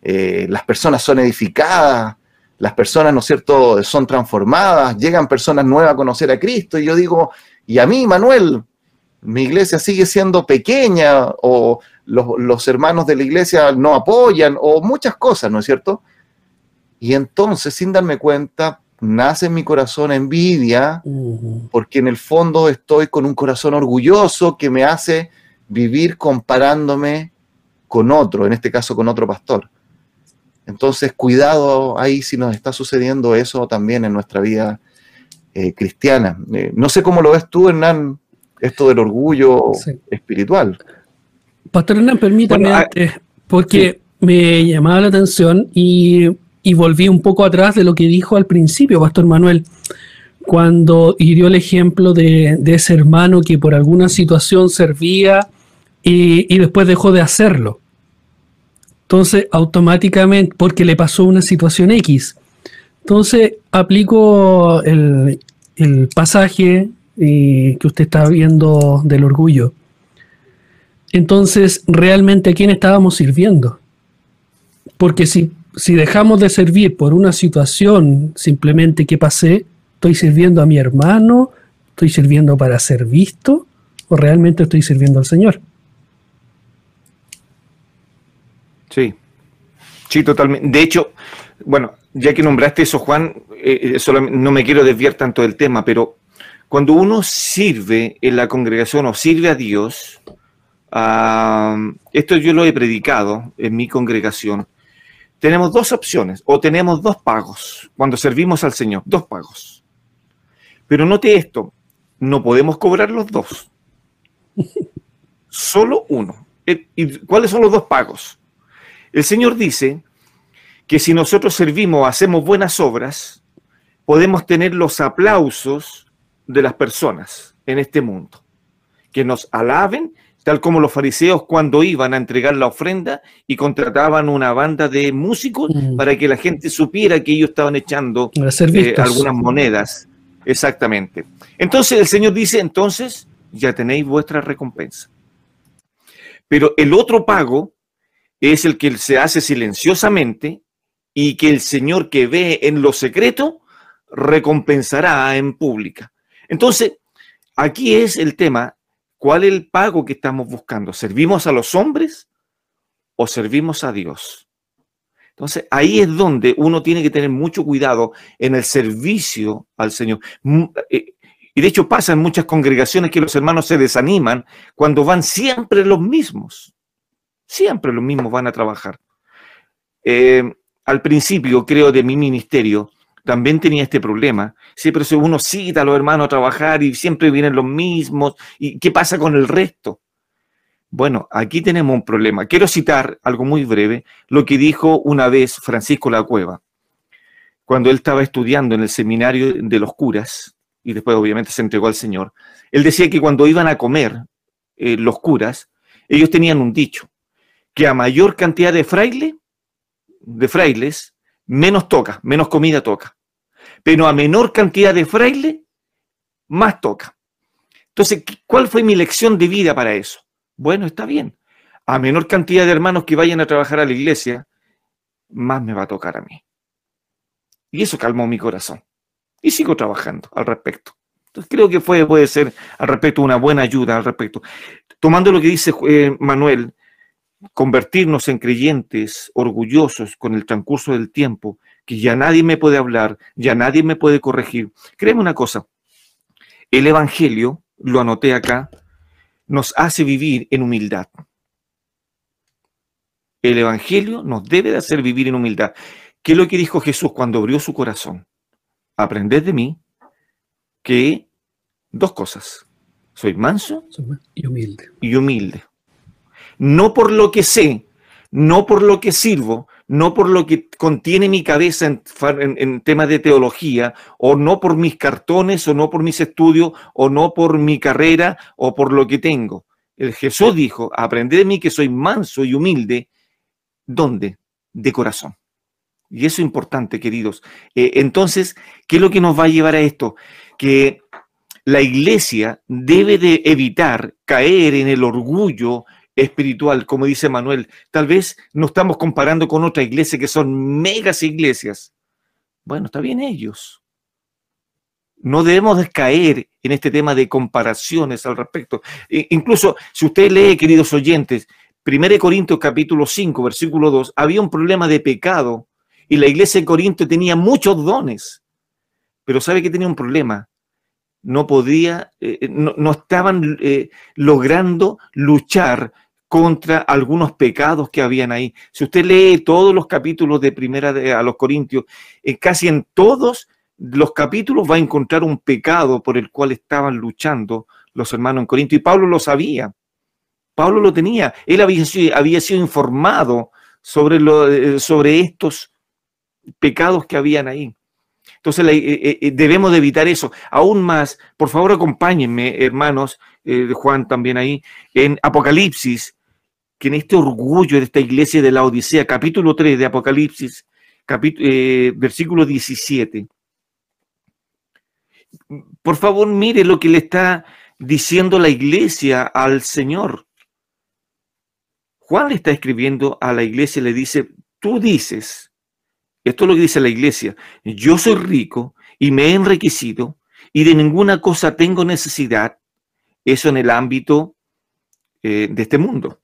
eh, las personas son edificadas, las personas, ¿no es cierto?, son transformadas, llegan personas nuevas a conocer a Cristo, y yo digo, y a mí, Manuel, mi iglesia sigue siendo pequeña, o los, hermanos de la iglesia no apoyan, o muchas cosas, ¿no es cierto? Y entonces, sin darme cuenta, nace en mi corazón envidia, porque en el fondo estoy con un corazón orgulloso que me hace vivir comparándome con otro, en este caso con otro pastor. Entonces, cuidado ahí si nos está sucediendo eso también en nuestra vida eh, cristiana. Eh, no sé cómo lo ves tú, Hernán, esto del orgullo espiritual. Pastor Hernán, permítame ah, porque me llamaba la atención y, volví un poco atrás de lo que dijo al principio, Pastor Manuel, cuando hirió el ejemplo de, ese hermano que por alguna situación servía y después dejó de hacerlo. Entonces, automáticamente, porque le pasó una situación X. Entonces, aplico el, pasaje que usted está viendo del orgullo. Entonces, realmente, ¿a quién estábamos sirviendo? Porque si, si dejamos de servir por una situación simplemente que pasé, ¿estoy sirviendo a mi hermano? ¿Estoy sirviendo para ser visto? ¿O realmente estoy sirviendo al Señor? Sí, sí, totalmente. De hecho, bueno, ya que nombraste eso, Juan, eh, eh, no me quiero desviar tanto del tema, pero cuando uno sirve en la congregación o sirve a Dios, esto yo lo he predicado en mi congregación, tenemos dos opciones o tenemos dos pagos cuando servimos al Señor, dos pagos. Pero note esto, no podemos cobrar los dos, solo uno. Eh, ¿Y cuáles son los dos pagos? El Señor dice que si nosotros servimos, hacemos buenas obras, podemos tener los aplausos de las personas en este mundo, que nos alaben, tal como los fariseos cuando iban a entregar la ofrenda y contrataban una banda de músicos mm. para que la gente supiera que ellos estaban echando eh, algunas monedas. Exactamente. Entonces el Señor dice, entonces ya tenéis vuestra recompensa. Pero el otro pago es el que se hace silenciosamente y que el Señor que ve en lo secreto recompensará en pública. Entonces, aquí es el tema, ¿cuál es el pago que estamos buscando? ¿Servimos a los hombres o servimos a Dios? Entonces, ahí es donde uno tiene que tener mucho cuidado en el servicio al Señor. Eh, y de hecho pasa en muchas congregaciones que los hermanos se desaniman cuando van siempre los mismos. Siempre los mismos van a trabajar. Eh, al principio, creo, de mi ministerio, también tenía este problema. Siempre uno cita a los hermanos a trabajar y siempre vienen los mismos. ¿Y qué pasa con el resto? Bueno, aquí tenemos un problema. Quiero citar algo muy breve, lo que dijo una vez Francisco La Cueva, cuando él estaba estudiando en el seminario de los curas, y después obviamente se entregó al Señor. Él decía que cuando iban a comer eh, los curas, ellos tenían un dicho, que a mayor cantidad de fraile, de frailes, menos toca, menos comida toca. Pero a menor cantidad de fraile, más toca. Entonces, ¿cuál fue mi lección de vida para eso? Bueno, está bien. A menor cantidad de hermanos que vayan a trabajar a la iglesia, más me va a tocar a mí. Y eso calmó mi corazón. Y sigo trabajando al respecto. Entonces, creo que fue, puede ser al respecto una buena ayuda al respecto. Tomando lo que dice eh, Manuel, convertirnos en creyentes orgullosos con el transcurso del tiempo, que ya nadie me puede hablar, ya nadie me puede corregir. Créeme una cosa, el Evangelio, lo anoté acá, nos hace vivir en humildad. El Evangelio nos debe de hacer vivir en humildad. ¿Qué es lo que dijo Jesús cuando abrió su corazón? Aprended de mí que dos cosas. Soy manso y humilde. Y humilde no por lo que sé, no por lo que sirvo, no por lo que contiene mi cabeza en, temas de teología, o no por mis cartones, o no por mis estudios, o no por mi carrera, o por lo que tengo. El Jesús dijo, aprended de mí que soy manso y humilde, ¿dónde? De corazón. Y eso es importante, queridos. Eh, entonces, ¿qué es lo que nos va a llevar a esto? Que la iglesia debe de evitar caer en el orgullo espiritual, como dice Manuel. Tal vez no estamos comparando con otra iglesia que son megas iglesias. Bueno, está bien ellos. No debemos caer en este tema de comparaciones al respecto. E incluso si usted lee, queridos oyentes, 1 Corintios capítulo 5, versículo 2, había un problema de pecado y la iglesia de Corinto tenía muchos dones, pero ¿sabe que tenía un problema? No podía, eh, eh, no, estaban eh, logrando luchar contra algunos pecados que habían ahí. Si usted lee todos los capítulos de primera de, a los Corintios, casi en todos los capítulos va a encontrar un pecado por el cual estaban luchando los hermanos en Corinto. Y Pablo lo sabía. Pablo lo tenía. Él había sido, había sido informado sobre, lo, sobre estos pecados que habían ahí. Entonces eh, eh, eh, debemos de evitar eso. Aún más, por favor acompáñenme, hermanos, de Juan también ahí, en Apocalipsis, que en este orgullo de esta iglesia de la Odisea, capítulo 3 de Apocalipsis, versículo 17. Por favor, mire lo que le está diciendo la iglesia al Señor. Juan le está escribiendo a la iglesia le dice, tú dices, esto es lo que dice la iglesia. Yo soy rico y me he enriquecido y de ninguna cosa tengo necesidad. Eso en el ámbito eh, de este mundo.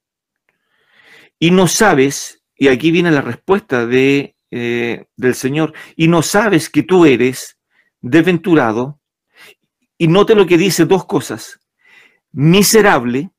Y no sabes, y aquí viene la respuesta de, eh, del Señor, y no sabes que tú eres desventurado. Y note lo que dice dos cosas. Miserable,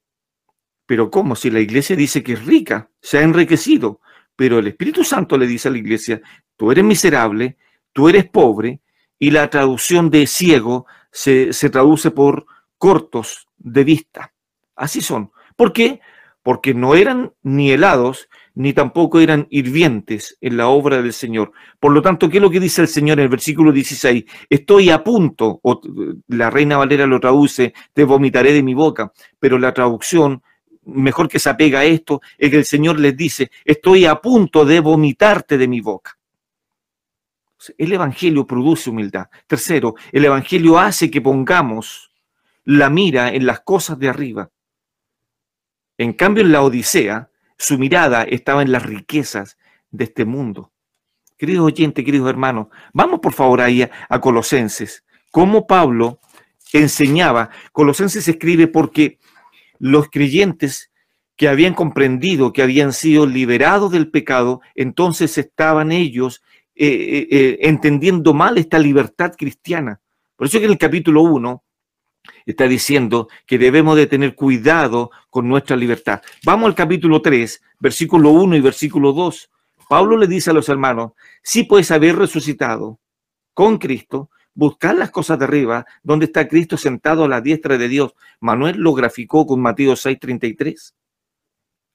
pero ¿cómo? Si la iglesia dice que es rica, se ha enriquecido, pero el Espíritu Santo le dice a la iglesia, tú eres miserable, tú eres pobre, y la traducción de ciego se, traduce por cortos de vista. Así son. ¿Por qué? Porque no eran ni helados, ni tampoco eran hirvientes en la obra del Señor. Por lo tanto, ¿qué es lo que dice el Señor en el versículo 16? Estoy a punto, o la Reina Valera lo traduce, te vomitaré de mi boca, pero la traducción mejor que se apega a esto es que el Señor les dice, estoy a punto de vomitarte de mi boca. El Evangelio produce humildad. Tercero, el Evangelio hace que pongamos la mira en las cosas de arriba. En cambio, en la Odisea, su mirada estaba en las riquezas de este mundo. Queridos oyentes, queridos hermanos, vamos por favor ahí a, Colosenses. Como Pablo enseñaba, Colosenses escribe porque los creyentes que habían comprendido que habían sido liberados del pecado, entonces estaban ellos eh, eh, eh, entendiendo mal esta libertad cristiana. Por eso que en el capítulo 1 está diciendo que debemos de tener cuidado con nuestra libertad. Vamos al capítulo 3, versículo 1 y versículo 2. Pablo le dice a los hermanos, si puedes haber resucitado con Cristo, buscar las cosas de arriba, donde está Cristo sentado a la diestra de Dios. Manuel lo graficó con Mateo 6:33.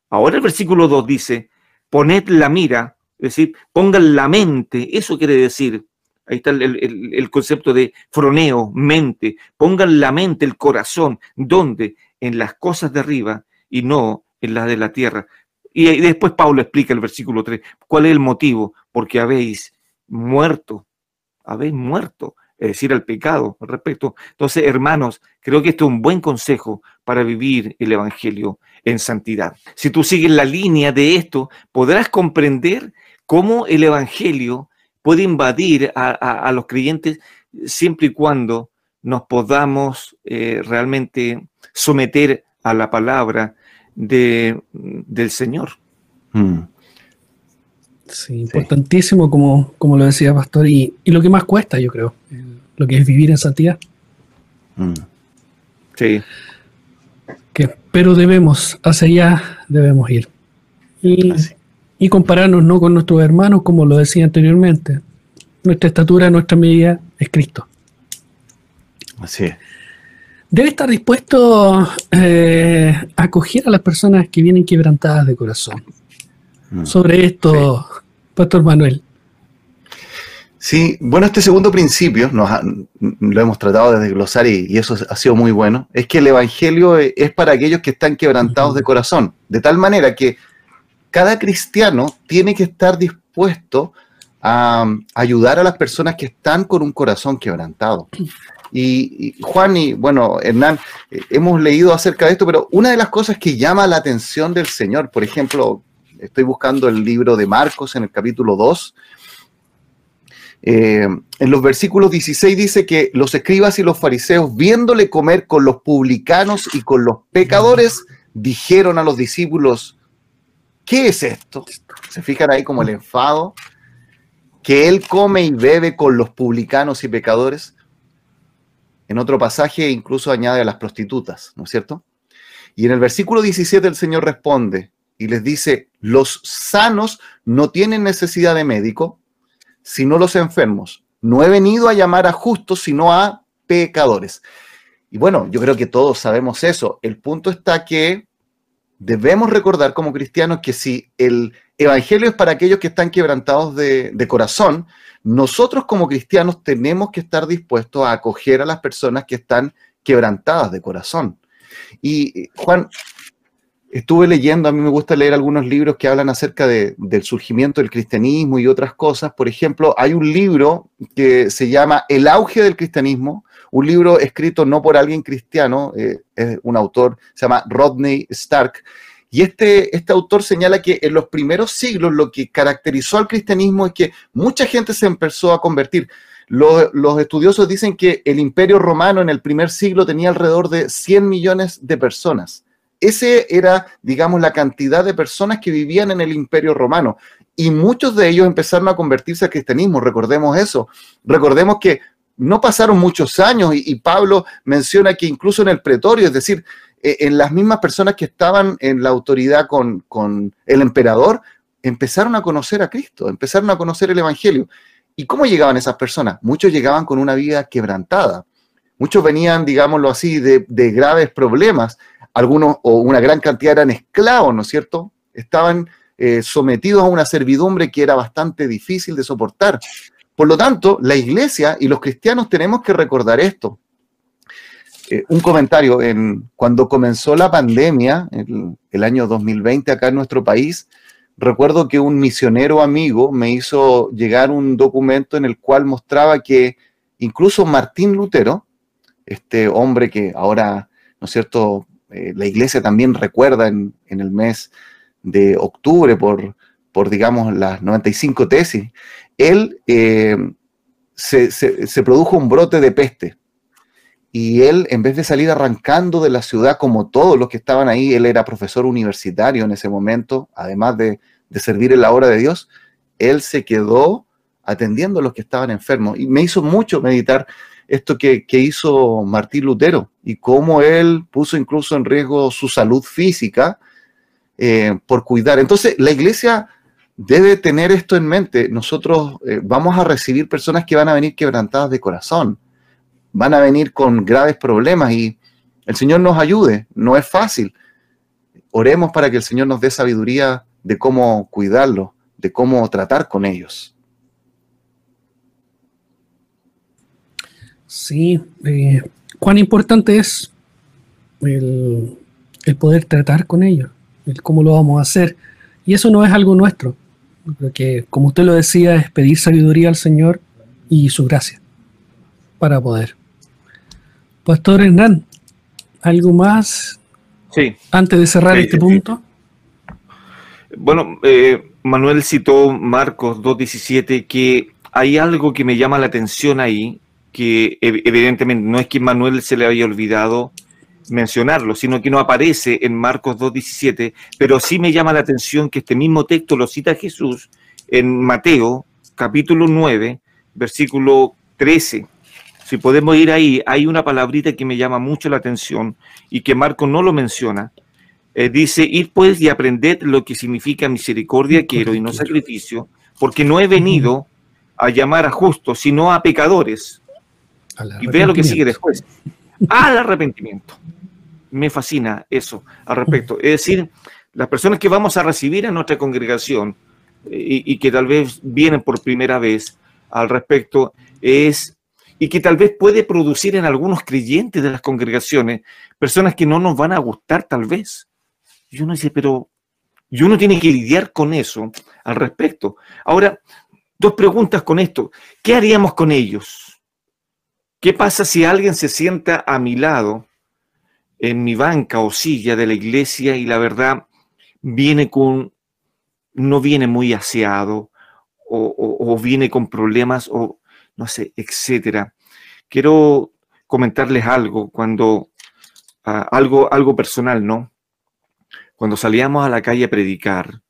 Ahora el versículo 2 dice, poned la mira es decir, pongan la mente, eso quiere decir, ahí está el, concepto de froneo, mente, pongan la mente, el corazón, ¿dónde? En las cosas de arriba y no en las de la tierra. Y, después Pablo explica el versículo 3, ¿cuál es el motivo? Porque habéis muerto, habéis muerto, es decir, al pecado al respecto. Entonces, hermanos, creo que esto es un buen consejo para vivir el Evangelio en santidad. Si tú sigues la línea de esto, podrás comprender cómo el Evangelio puede invadir a, los creyentes siempre y cuando nos podamos eh, realmente someter a la palabra de, del Señor. Mm. Sí, importantísimo, Como, como lo decía Pastor, y, lo que más cuesta, yo creo, lo que es vivir en santidad. Mm. Sí. pero debemos, hacia allá debemos ir. Y y compararnos no con nuestros hermanos, como lo decía anteriormente. Nuestra estatura, nuestra medida es Cristo. Así es. Debe estar dispuesto eh, a acoger a las personas que vienen quebrantadas de corazón. Mm. Sobre esto, Pastor Manuel. Sí, bueno, este segundo principio lo hemos tratado de desglosar y, y, eso ha sido muy bueno. Es que el Evangelio es para aquellos que están quebrantados de corazón, de tal manera que cada cristiano tiene que estar dispuesto a, ayudar a las personas que están con un corazón quebrantado. Y, Juan y, bueno, Hernán, eh, hemos leído acerca de esto, pero una de las cosas que llama la atención del Señor, por ejemplo, estoy buscando el libro de Marcos en el capítulo 2, eh, en los versículos 16 dice que los escribas y los fariseos, viéndole comer con los publicanos y con los pecadores, dijeron a los discípulos, ¿qué es esto? Se fijan ahí como el enfado, que él come y bebe con los publicanos y pecadores. En otro pasaje incluso añade a las prostitutas, ¿no es cierto? Y en el versículo 17 el Señor responde y les dice, los sanos no tienen necesidad de médico, sino los enfermos. No he venido a llamar a justos, sino a pecadores. Y bueno, yo creo que todos sabemos eso. El punto está que debemos recordar como cristianos que si el Evangelio es para aquellos que están quebrantados de, corazón, nosotros como cristianos tenemos que estar dispuestos a acoger a las personas que están quebrantadas de corazón. Y Juan, estuve leyendo, a mí me gusta leer algunos libros que hablan acerca del surgimiento del cristianismo y otras cosas. Por ejemplo, hay un libro que se llama El auge del cristianismo, un libro escrito no por alguien cristiano, eh, es un autor, se llama Rodney Stark. Y este, este autor señala que en los primeros siglos lo que caracterizó al cristianismo es que mucha gente se empezó a convertir. Los, los, estudiosos dicen que el imperio romano en el primer siglo tenía alrededor de 100 millones de personas. Ese era, digamos, la cantidad de personas que vivían en el imperio romano. Y muchos de ellos empezaron a convertirse al cristianismo, recordemos eso. Recordemos que no pasaron muchos años y, Pablo menciona que incluso en el pretorio, es decir, e, en las mismas personas que estaban en la autoridad con, el emperador, empezaron a conocer a Cristo, empezaron a conocer el Evangelio. ¿Y cómo llegaban esas personas? Muchos llegaban con una vida quebrantada. Muchos venían, digámoslo así, de, de graves problemas algunos o una gran cantidad eran esclavos, ¿no es cierto? Estaban eh, sometidos a una servidumbre que era bastante difícil de soportar. Por lo tanto, la iglesia y los cristianos tenemos que recordar esto. Eh, un comentario, en, cuando comenzó la pandemia, el, el año 2020 acá en nuestro país, recuerdo que un misionero amigo me hizo llegar un documento en el cual mostraba que incluso Martín Lutero, este hombre que ahora, ¿no es cierto?, eh, la iglesia también recuerda en, el mes de octubre por, por, digamos, las 95 tesis, él eh, se, produjo un brote de peste. Y él, en vez de salir arrancando de la ciudad como todos los que estaban ahí, él era profesor universitario en ese momento, además de, servir en la obra de Dios, él se quedó atendiendo a los que estaban enfermos. Y me hizo mucho meditar esto que, hizo Martín Lutero y cómo él puso incluso en riesgo su salud física eh, por cuidar. Entonces, la iglesia debe tener esto en mente. Nosotros eh, vamos a recibir personas que van a venir quebrantadas de corazón, van a venir con graves problemas y el Señor nos ayude. No es fácil. Oremos para que el Señor nos dé sabiduría de cómo cuidarlos, de cómo tratar con ellos. Sí, eh, cuán importante es el, poder tratar con ellos, el cómo lo vamos a hacer. Y eso no es algo nuestro. Porque, como usted lo decía, es pedir sabiduría al Señor y su gracia para poder. Pastor Hernán, ¿algo más sí. antes de cerrar este punto? Bueno, eh, Manuel citó Marcos 2.17 que hay algo que me llama la atención ahí que evidentemente no es que Manuel se le haya olvidado mencionarlo, sino que no aparece en Marcos 2.17, pero sí me llama la atención que este mismo texto lo cita Jesús en Mateo capítulo 9, versículo 13. Si podemos ir ahí, hay una palabrita que me llama mucho la atención y que Marcos no lo menciona. Eh, dice, ir pues y aprended lo que significa misericordia quiero y no sacrificio, porque no he venido a llamar a justos, sino a pecadores y vea lo que sigue después. Al arrepentimiento. Me fascina eso al respecto. Es decir, las personas que vamos a recibir en nuestra congregación eh, y, que tal vez vienen por primera vez al respecto es y que tal vez puede producir en algunos creyentes de las congregaciones personas que no nos van a gustar tal vez. Y uno dice, pero Y uno tiene que lidiar con eso al respecto. Ahora, dos preguntas con esto. ¿Qué haríamos con ellos? ¿Qué pasa si alguien se sienta a mi lado en mi banca o silla de la iglesia y la verdad viene con, no viene muy aseado o, viene con problemas o no sé, etcétera? Quiero comentarles algo cuando, ah, algo, algo personal, ¿no? Cuando salíamos a la calle a predicar,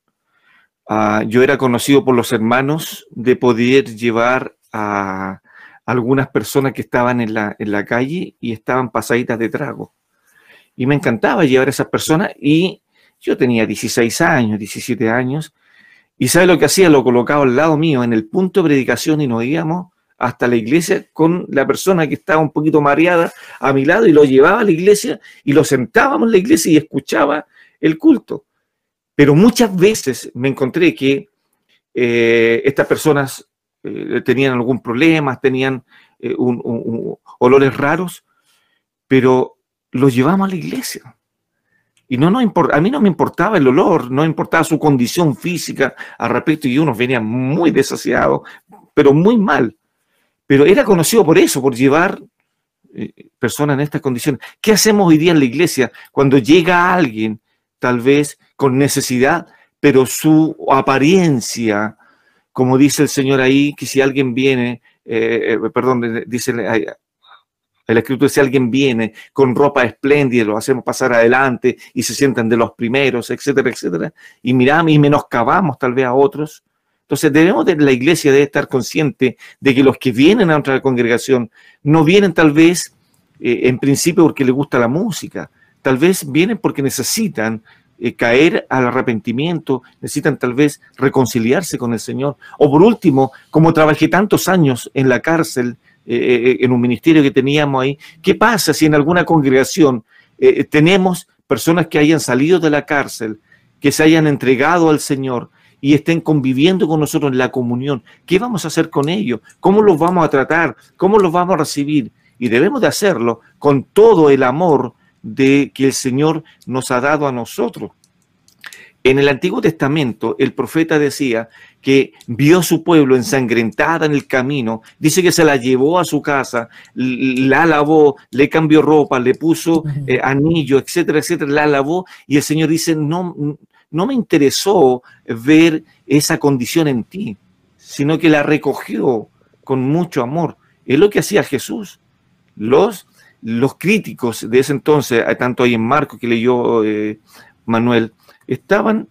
ah, yo era conocido por los hermanos de poder llevar a algunas personas que estaban en la, en la calle y estaban pasaditas de trago. Y me encantaba llevar a esas personas y yo tenía 16 años, 17 años, y ¿sabe lo que hacía? Lo colocaba al lado mío en el punto de predicación y nos íbamos hasta la iglesia con la persona que estaba un poquito mareada a mi lado y lo llevaba a la iglesia y lo sentábamos en la iglesia y escuchaba el culto. Pero muchas veces me encontré que eh, estas personas eh, tenían algún problema, tenían eh, olores raros, pero los llevamos a la iglesia. Y no nos a mí no me importaba el olor, no importaba su condición física al respecto, y unos venían muy desasiados, pero muy mal. Pero era conocido por eso, por llevar personas en estas condiciones. ¿Qué hacemos hoy día en la iglesia cuando llega alguien tal vez con necesidad, pero su apariencia, como dice el Señor ahí, que si alguien viene, eh, eh, perdón, dice el escrito si alguien viene con ropa espléndida, lo hacemos pasar adelante y se sientan de los primeros, etcétera, etcétera, y miramos y menoscabamos tal vez a otros. Entonces debemos de la iglesia debe estar consciente de que los que vienen a nuestra congregación no vienen tal vez eh, en principio porque les gusta la música, tal vez vienen porque necesitan eh, caer al arrepentimiento, necesitan tal vez reconciliarse con el Señor. O por último, como trabajé tantos años en la cárcel, eh, en un ministerio que teníamos ahí, ¿qué pasa si en alguna congregación tenemos personas que hayan salido de la cárcel, que se hayan entregado al Señor y estén conviviendo con nosotros en la comunión? ¿Qué vamos a hacer con ellos? ¿Cómo los vamos a tratar? ¿Cómo los vamos a recibir? Y debemos de hacerlo con todo el amor de que el Señor nos ha dado a nosotros. En el Antiguo Testamento, el profeta decía que vio a su pueblo ensangrentada en el camino, dice que se la llevó a su casa, la lavó, le cambió ropa, le puso eh, anillo, etcétera, etcétera, la lavó y el Señor dice, no, no me interesó ver esa condición en ti, sino que la recogió con mucho amor. Es lo que hacía Jesús. Los los críticos de ese entonces, tanto ahí en Marco que leyó eh, Manuel, estaban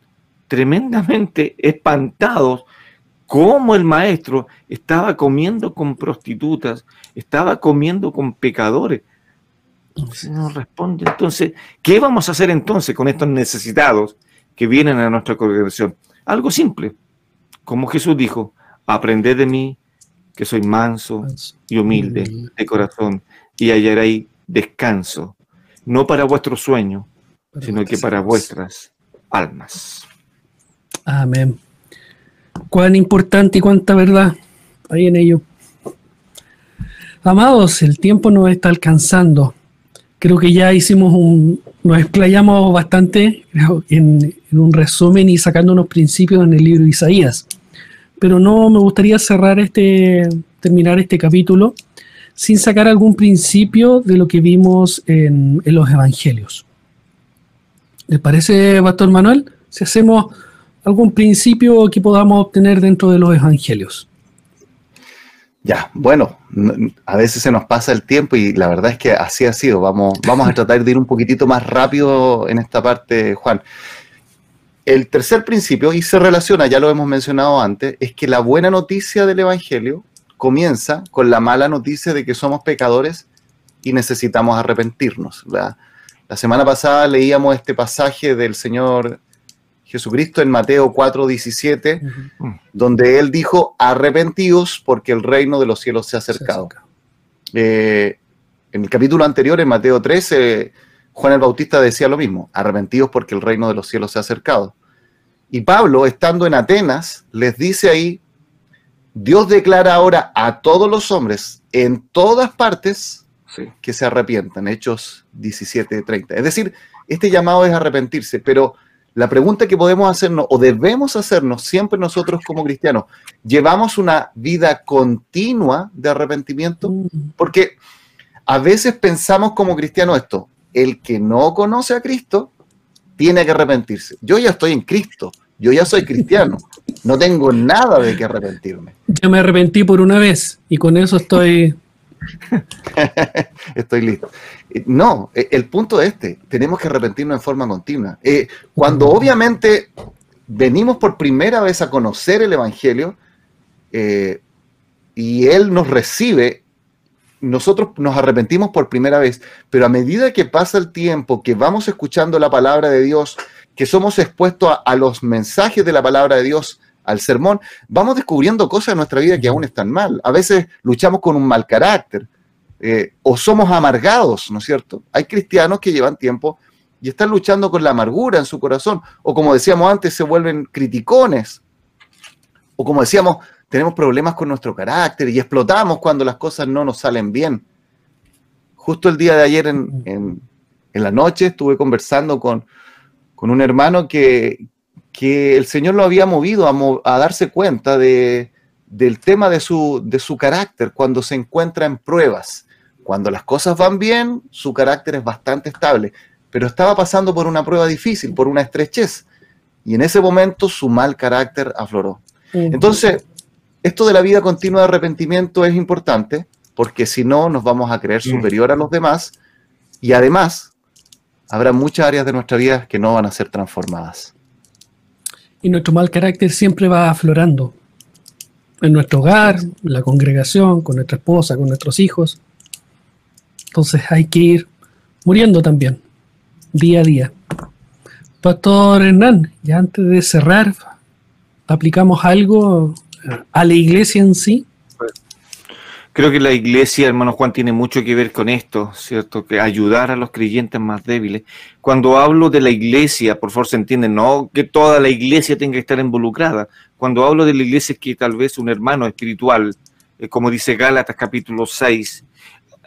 tremendamente espantados cómo el maestro estaba comiendo con prostitutas, estaba comiendo con pecadores. Entonces no responde. Entonces, ¿qué vamos a hacer entonces con estos necesitados que vienen a nuestra congregación? Algo simple. Como Jesús dijo, aprended de mí que soy manso y humilde de corazón y hallaréis descanso, no para vuestro sueño, sino que para vuestras almas. Amén. Cuán importante y cuánta verdad hay en ello. Amados, el tiempo nos está alcanzando. Creo que ya hicimos un, nos explayamos bastante en, en un resumen y sacando unos principios en el libro de Isaías. Pero no me gustaría cerrar este, terminar este capítulo sin sacar algún principio de lo que vimos en, los evangelios. ¿Le parece, Pastor Manuel? Si hacemos algún principio que podamos obtener dentro de los evangelios. Ya, bueno, a veces se nos pasa el tiempo y la verdad es que así ha sido. Vamos, vamos a tratar de ir un poquitito más rápido en esta parte, Juan. El tercer principio, y se relaciona, ya lo hemos mencionado antes, es que la buena noticia del Evangelio comienza con la mala noticia de que somos pecadores y necesitamos arrepentirnos. La, semana pasada leíamos este pasaje del Señor Jesucristo en Mateo 4:17, donde Él dijo, arrepentidos porque el reino de los cielos se ha acercado. Eh, en el capítulo anterior, en Mateo 13, Juan el Bautista decía lo mismo, arrepentidos porque el reino de los cielos se ha acercado. Y Pablo, estando en Atenas, les dice ahí, Dios declara ahora a todos los hombres en todas partes que se arrepientan. Hechos 17:30. Es decir, este llamado es arrepentirse, pero La pregunta que podemos hacernos o debemos hacernos siempre nosotros como cristianos, ¿llevamos una vida continua de arrepentimiento? Mm. Porque a veces pensamos como cristianos esto, el que no conoce a Cristo tiene que arrepentirse. Yo ya estoy en Cristo, yo ya soy cristiano, no tengo nada de que arrepentirme. Ya me arrepentí por una vez y con eso estoy... estoy listo. Eh, no, eh, el punto es este, tenemos que arrepentirnos en forma continua. Eh, cuando obviamente venimos por primera vez a conocer el Evangelio y Él nos recibe, nosotros nos arrepentimos por primera vez, pero a medida que pasa el tiempo, que vamos escuchando la palabra de Dios, que somos expuestos a, los mensajes de la palabra de Dios, al sermón, vamos descubriendo cosas en nuestra vida que aún están mal. A veces luchamos con un mal carácter eh, o somos amargados, ¿no es cierto? Hay cristianos que llevan tiempo y están luchando con la amargura en su corazón, o como decíamos antes, se vuelven criticones, o como decíamos, tenemos problemas con nuestro carácter y explotamos cuando las cosas no nos salen bien. Justo el día de ayer en, la noche estuve conversando con, un hermano que, el Señor lo había movido a, darse cuenta de, del tema de su, de su carácter cuando se encuentra en pruebas. Cuando las cosas van bien, su carácter es bastante estable, pero estaba pasando por una prueba difícil, por una estrechez, y en ese momento su mal carácter afloró. Entonces, esto de la vida continua de arrepentimiento es importante, porque si no, nos vamos a creer superior a los demás, y además, habrá muchas áreas de nuestra vida que no van a ser transformadas. Y nuestro mal carácter siempre va aflorando en nuestro hogar, en la congregación, con nuestra esposa, con nuestros hijos. Entonces hay que ir muriendo también, día a día. Pastor Hernán, ya antes de cerrar, aplicamos algo a la iglesia en sí. Creo que la iglesia, hermano Juan, tiene mucho que ver con esto, ¿cierto? Que ayudar a los creyentes más débiles. Cuando hablo de la iglesia, por favor se entiende, no que toda la iglesia tenga que estar involucrada. Cuando hablo de la iglesia es que tal vez un hermano espiritual, eh, como dice Gálatas capítulo 6,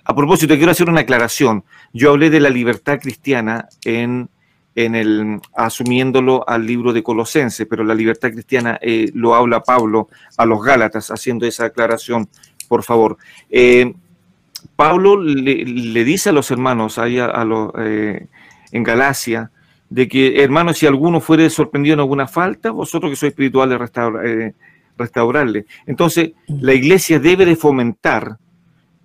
a propósito, quiero hacer una aclaración. Yo hablé de la libertad cristiana en, en el asumiéndolo al libro de Colosenses, pero la libertad cristiana eh, lo habla Pablo a los Gálatas, haciendo esa aclaración, por favor. Eh, Pablo le, dice a los hermanos ahí a, eh, en Galacia, de que, hermanos, si alguno fuere sorprendido en alguna falta, vosotros que sois espirituales, restaurarle. Entonces, la iglesia debe de fomentar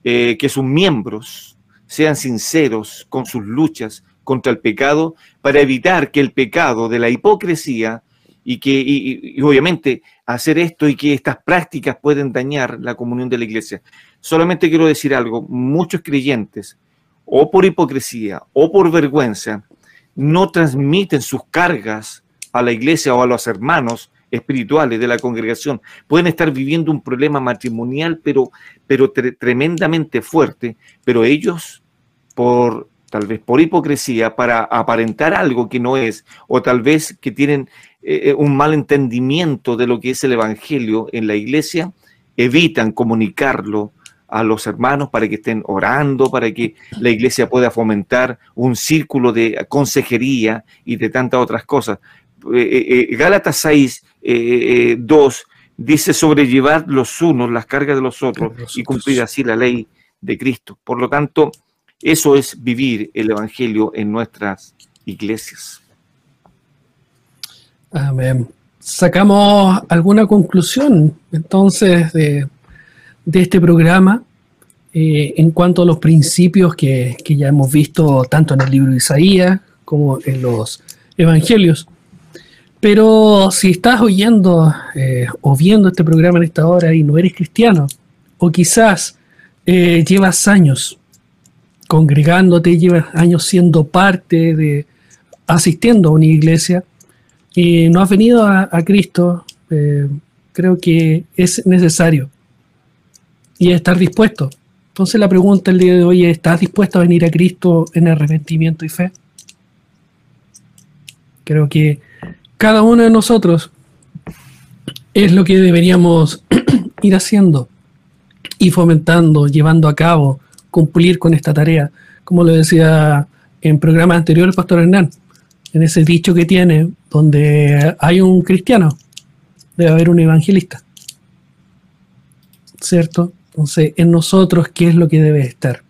eh, que sus miembros sean sinceros con sus luchas contra el pecado para evitar que el pecado de la hipocresía y que obviamente hacer esto y que estas prácticas pueden dañar la comunión de la iglesia. Solamente quiero decir algo, muchos creyentes o por hipocresía o por vergüenza no transmiten sus cargas a la iglesia o a los hermanos espirituales de la congregación pueden estar viviendo un problema matrimonial, pero, pero tremendamente fuerte, pero ellos, por tal vez por hipocresía, para aparentar algo que no es, o tal vez que tienen eh, eh, un mal entendimiento de lo que es el Evangelio en la iglesia, evitan comunicarlo a los hermanos para que estén orando, para que la iglesia pueda fomentar un círculo de consejería y de tantas otras cosas. Eh, Gálatas 6 eh, 2 dice sobrellevar los unos las cargas de los otros y cumplir así la ley de Cristo. Por lo tanto, eso es vivir el Evangelio en nuestras iglesias. Amén. Sacamos alguna conclusión entonces de, este programa eh, en cuanto a los principios que, ya hemos visto tanto en el libro de Isaías como en los evangelios. Pero si estás oyendo eh, o viendo este programa en esta hora y no eres cristiano, o quizás eh, llevas años congregándote, llevas años siendo parte de, asistiendo a una iglesia y no has venido a, Cristo, eh, creo que es necesario y estar dispuesto. Entonces la pregunta el día de hoy es, ¿estás dispuesto a venir a Cristo en arrepentimiento y fe? Creo que cada uno de nosotros es lo que deberíamos ir haciendo y fomentando, llevando a cabo, cumplir con esta tarea. Como lo decía en programa anterior el pastor Hernán, en ese dicho que tiene, donde hay un cristiano, debe haber un evangelista. ¿Cierto? Entonces, en nosotros, ¿qué es lo que debe estar?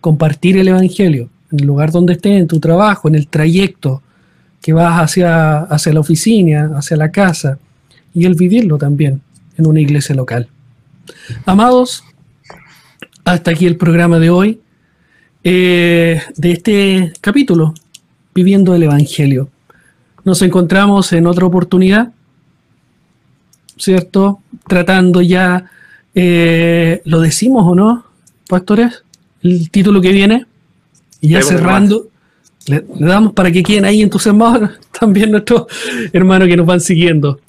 Compartir el evangelio en el lugar donde estés, en tu trabajo, en el trayecto que vas hacia, hacia la oficina, hacia la casa, y el vivirlo también en una iglesia local. Amados, hasta aquí el programa de hoy, eh, de este capítulo, Viviendo el Evangelio. Nos encontramos en otra oportunidad, ¿cierto? Tratando ya, eh, ¿lo decimos o no, pastores? El título que viene. Y ya cerrando, le, damos para que queden ahí entusiasmados también nuestros hermanos que nos van siguiendo.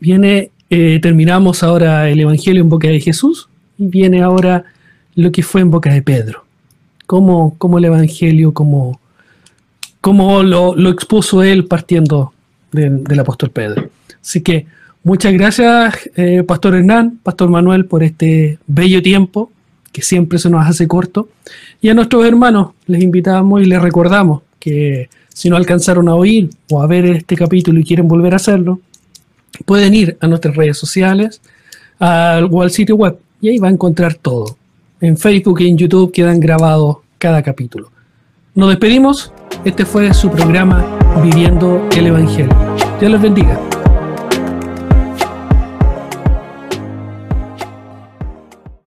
Viene, eh, terminamos ahora el Evangelio en boca de Jesús y viene ahora lo que fue en boca de Pedro. Cómo, cómo el Evangelio, cómo, cómo lo, expuso él partiendo del apóstol Pedro. Así que muchas gracias, eh, Pastor Hernán, Pastor Manuel, por este bello tiempo que siempre se nos hace corto. Y a nuestros hermanos les invitamos y les recordamos que si no alcanzaron a oír o a ver este capítulo y quieren volver a hacerlo, pueden ir a nuestras redes sociales al, o al sitio web y ahí va a encontrar todo. En Facebook y en YouTube quedan grabados cada capítulo. Nos despedimos. Este fue su programa Viviendo el Evangelio. Dios los bendiga.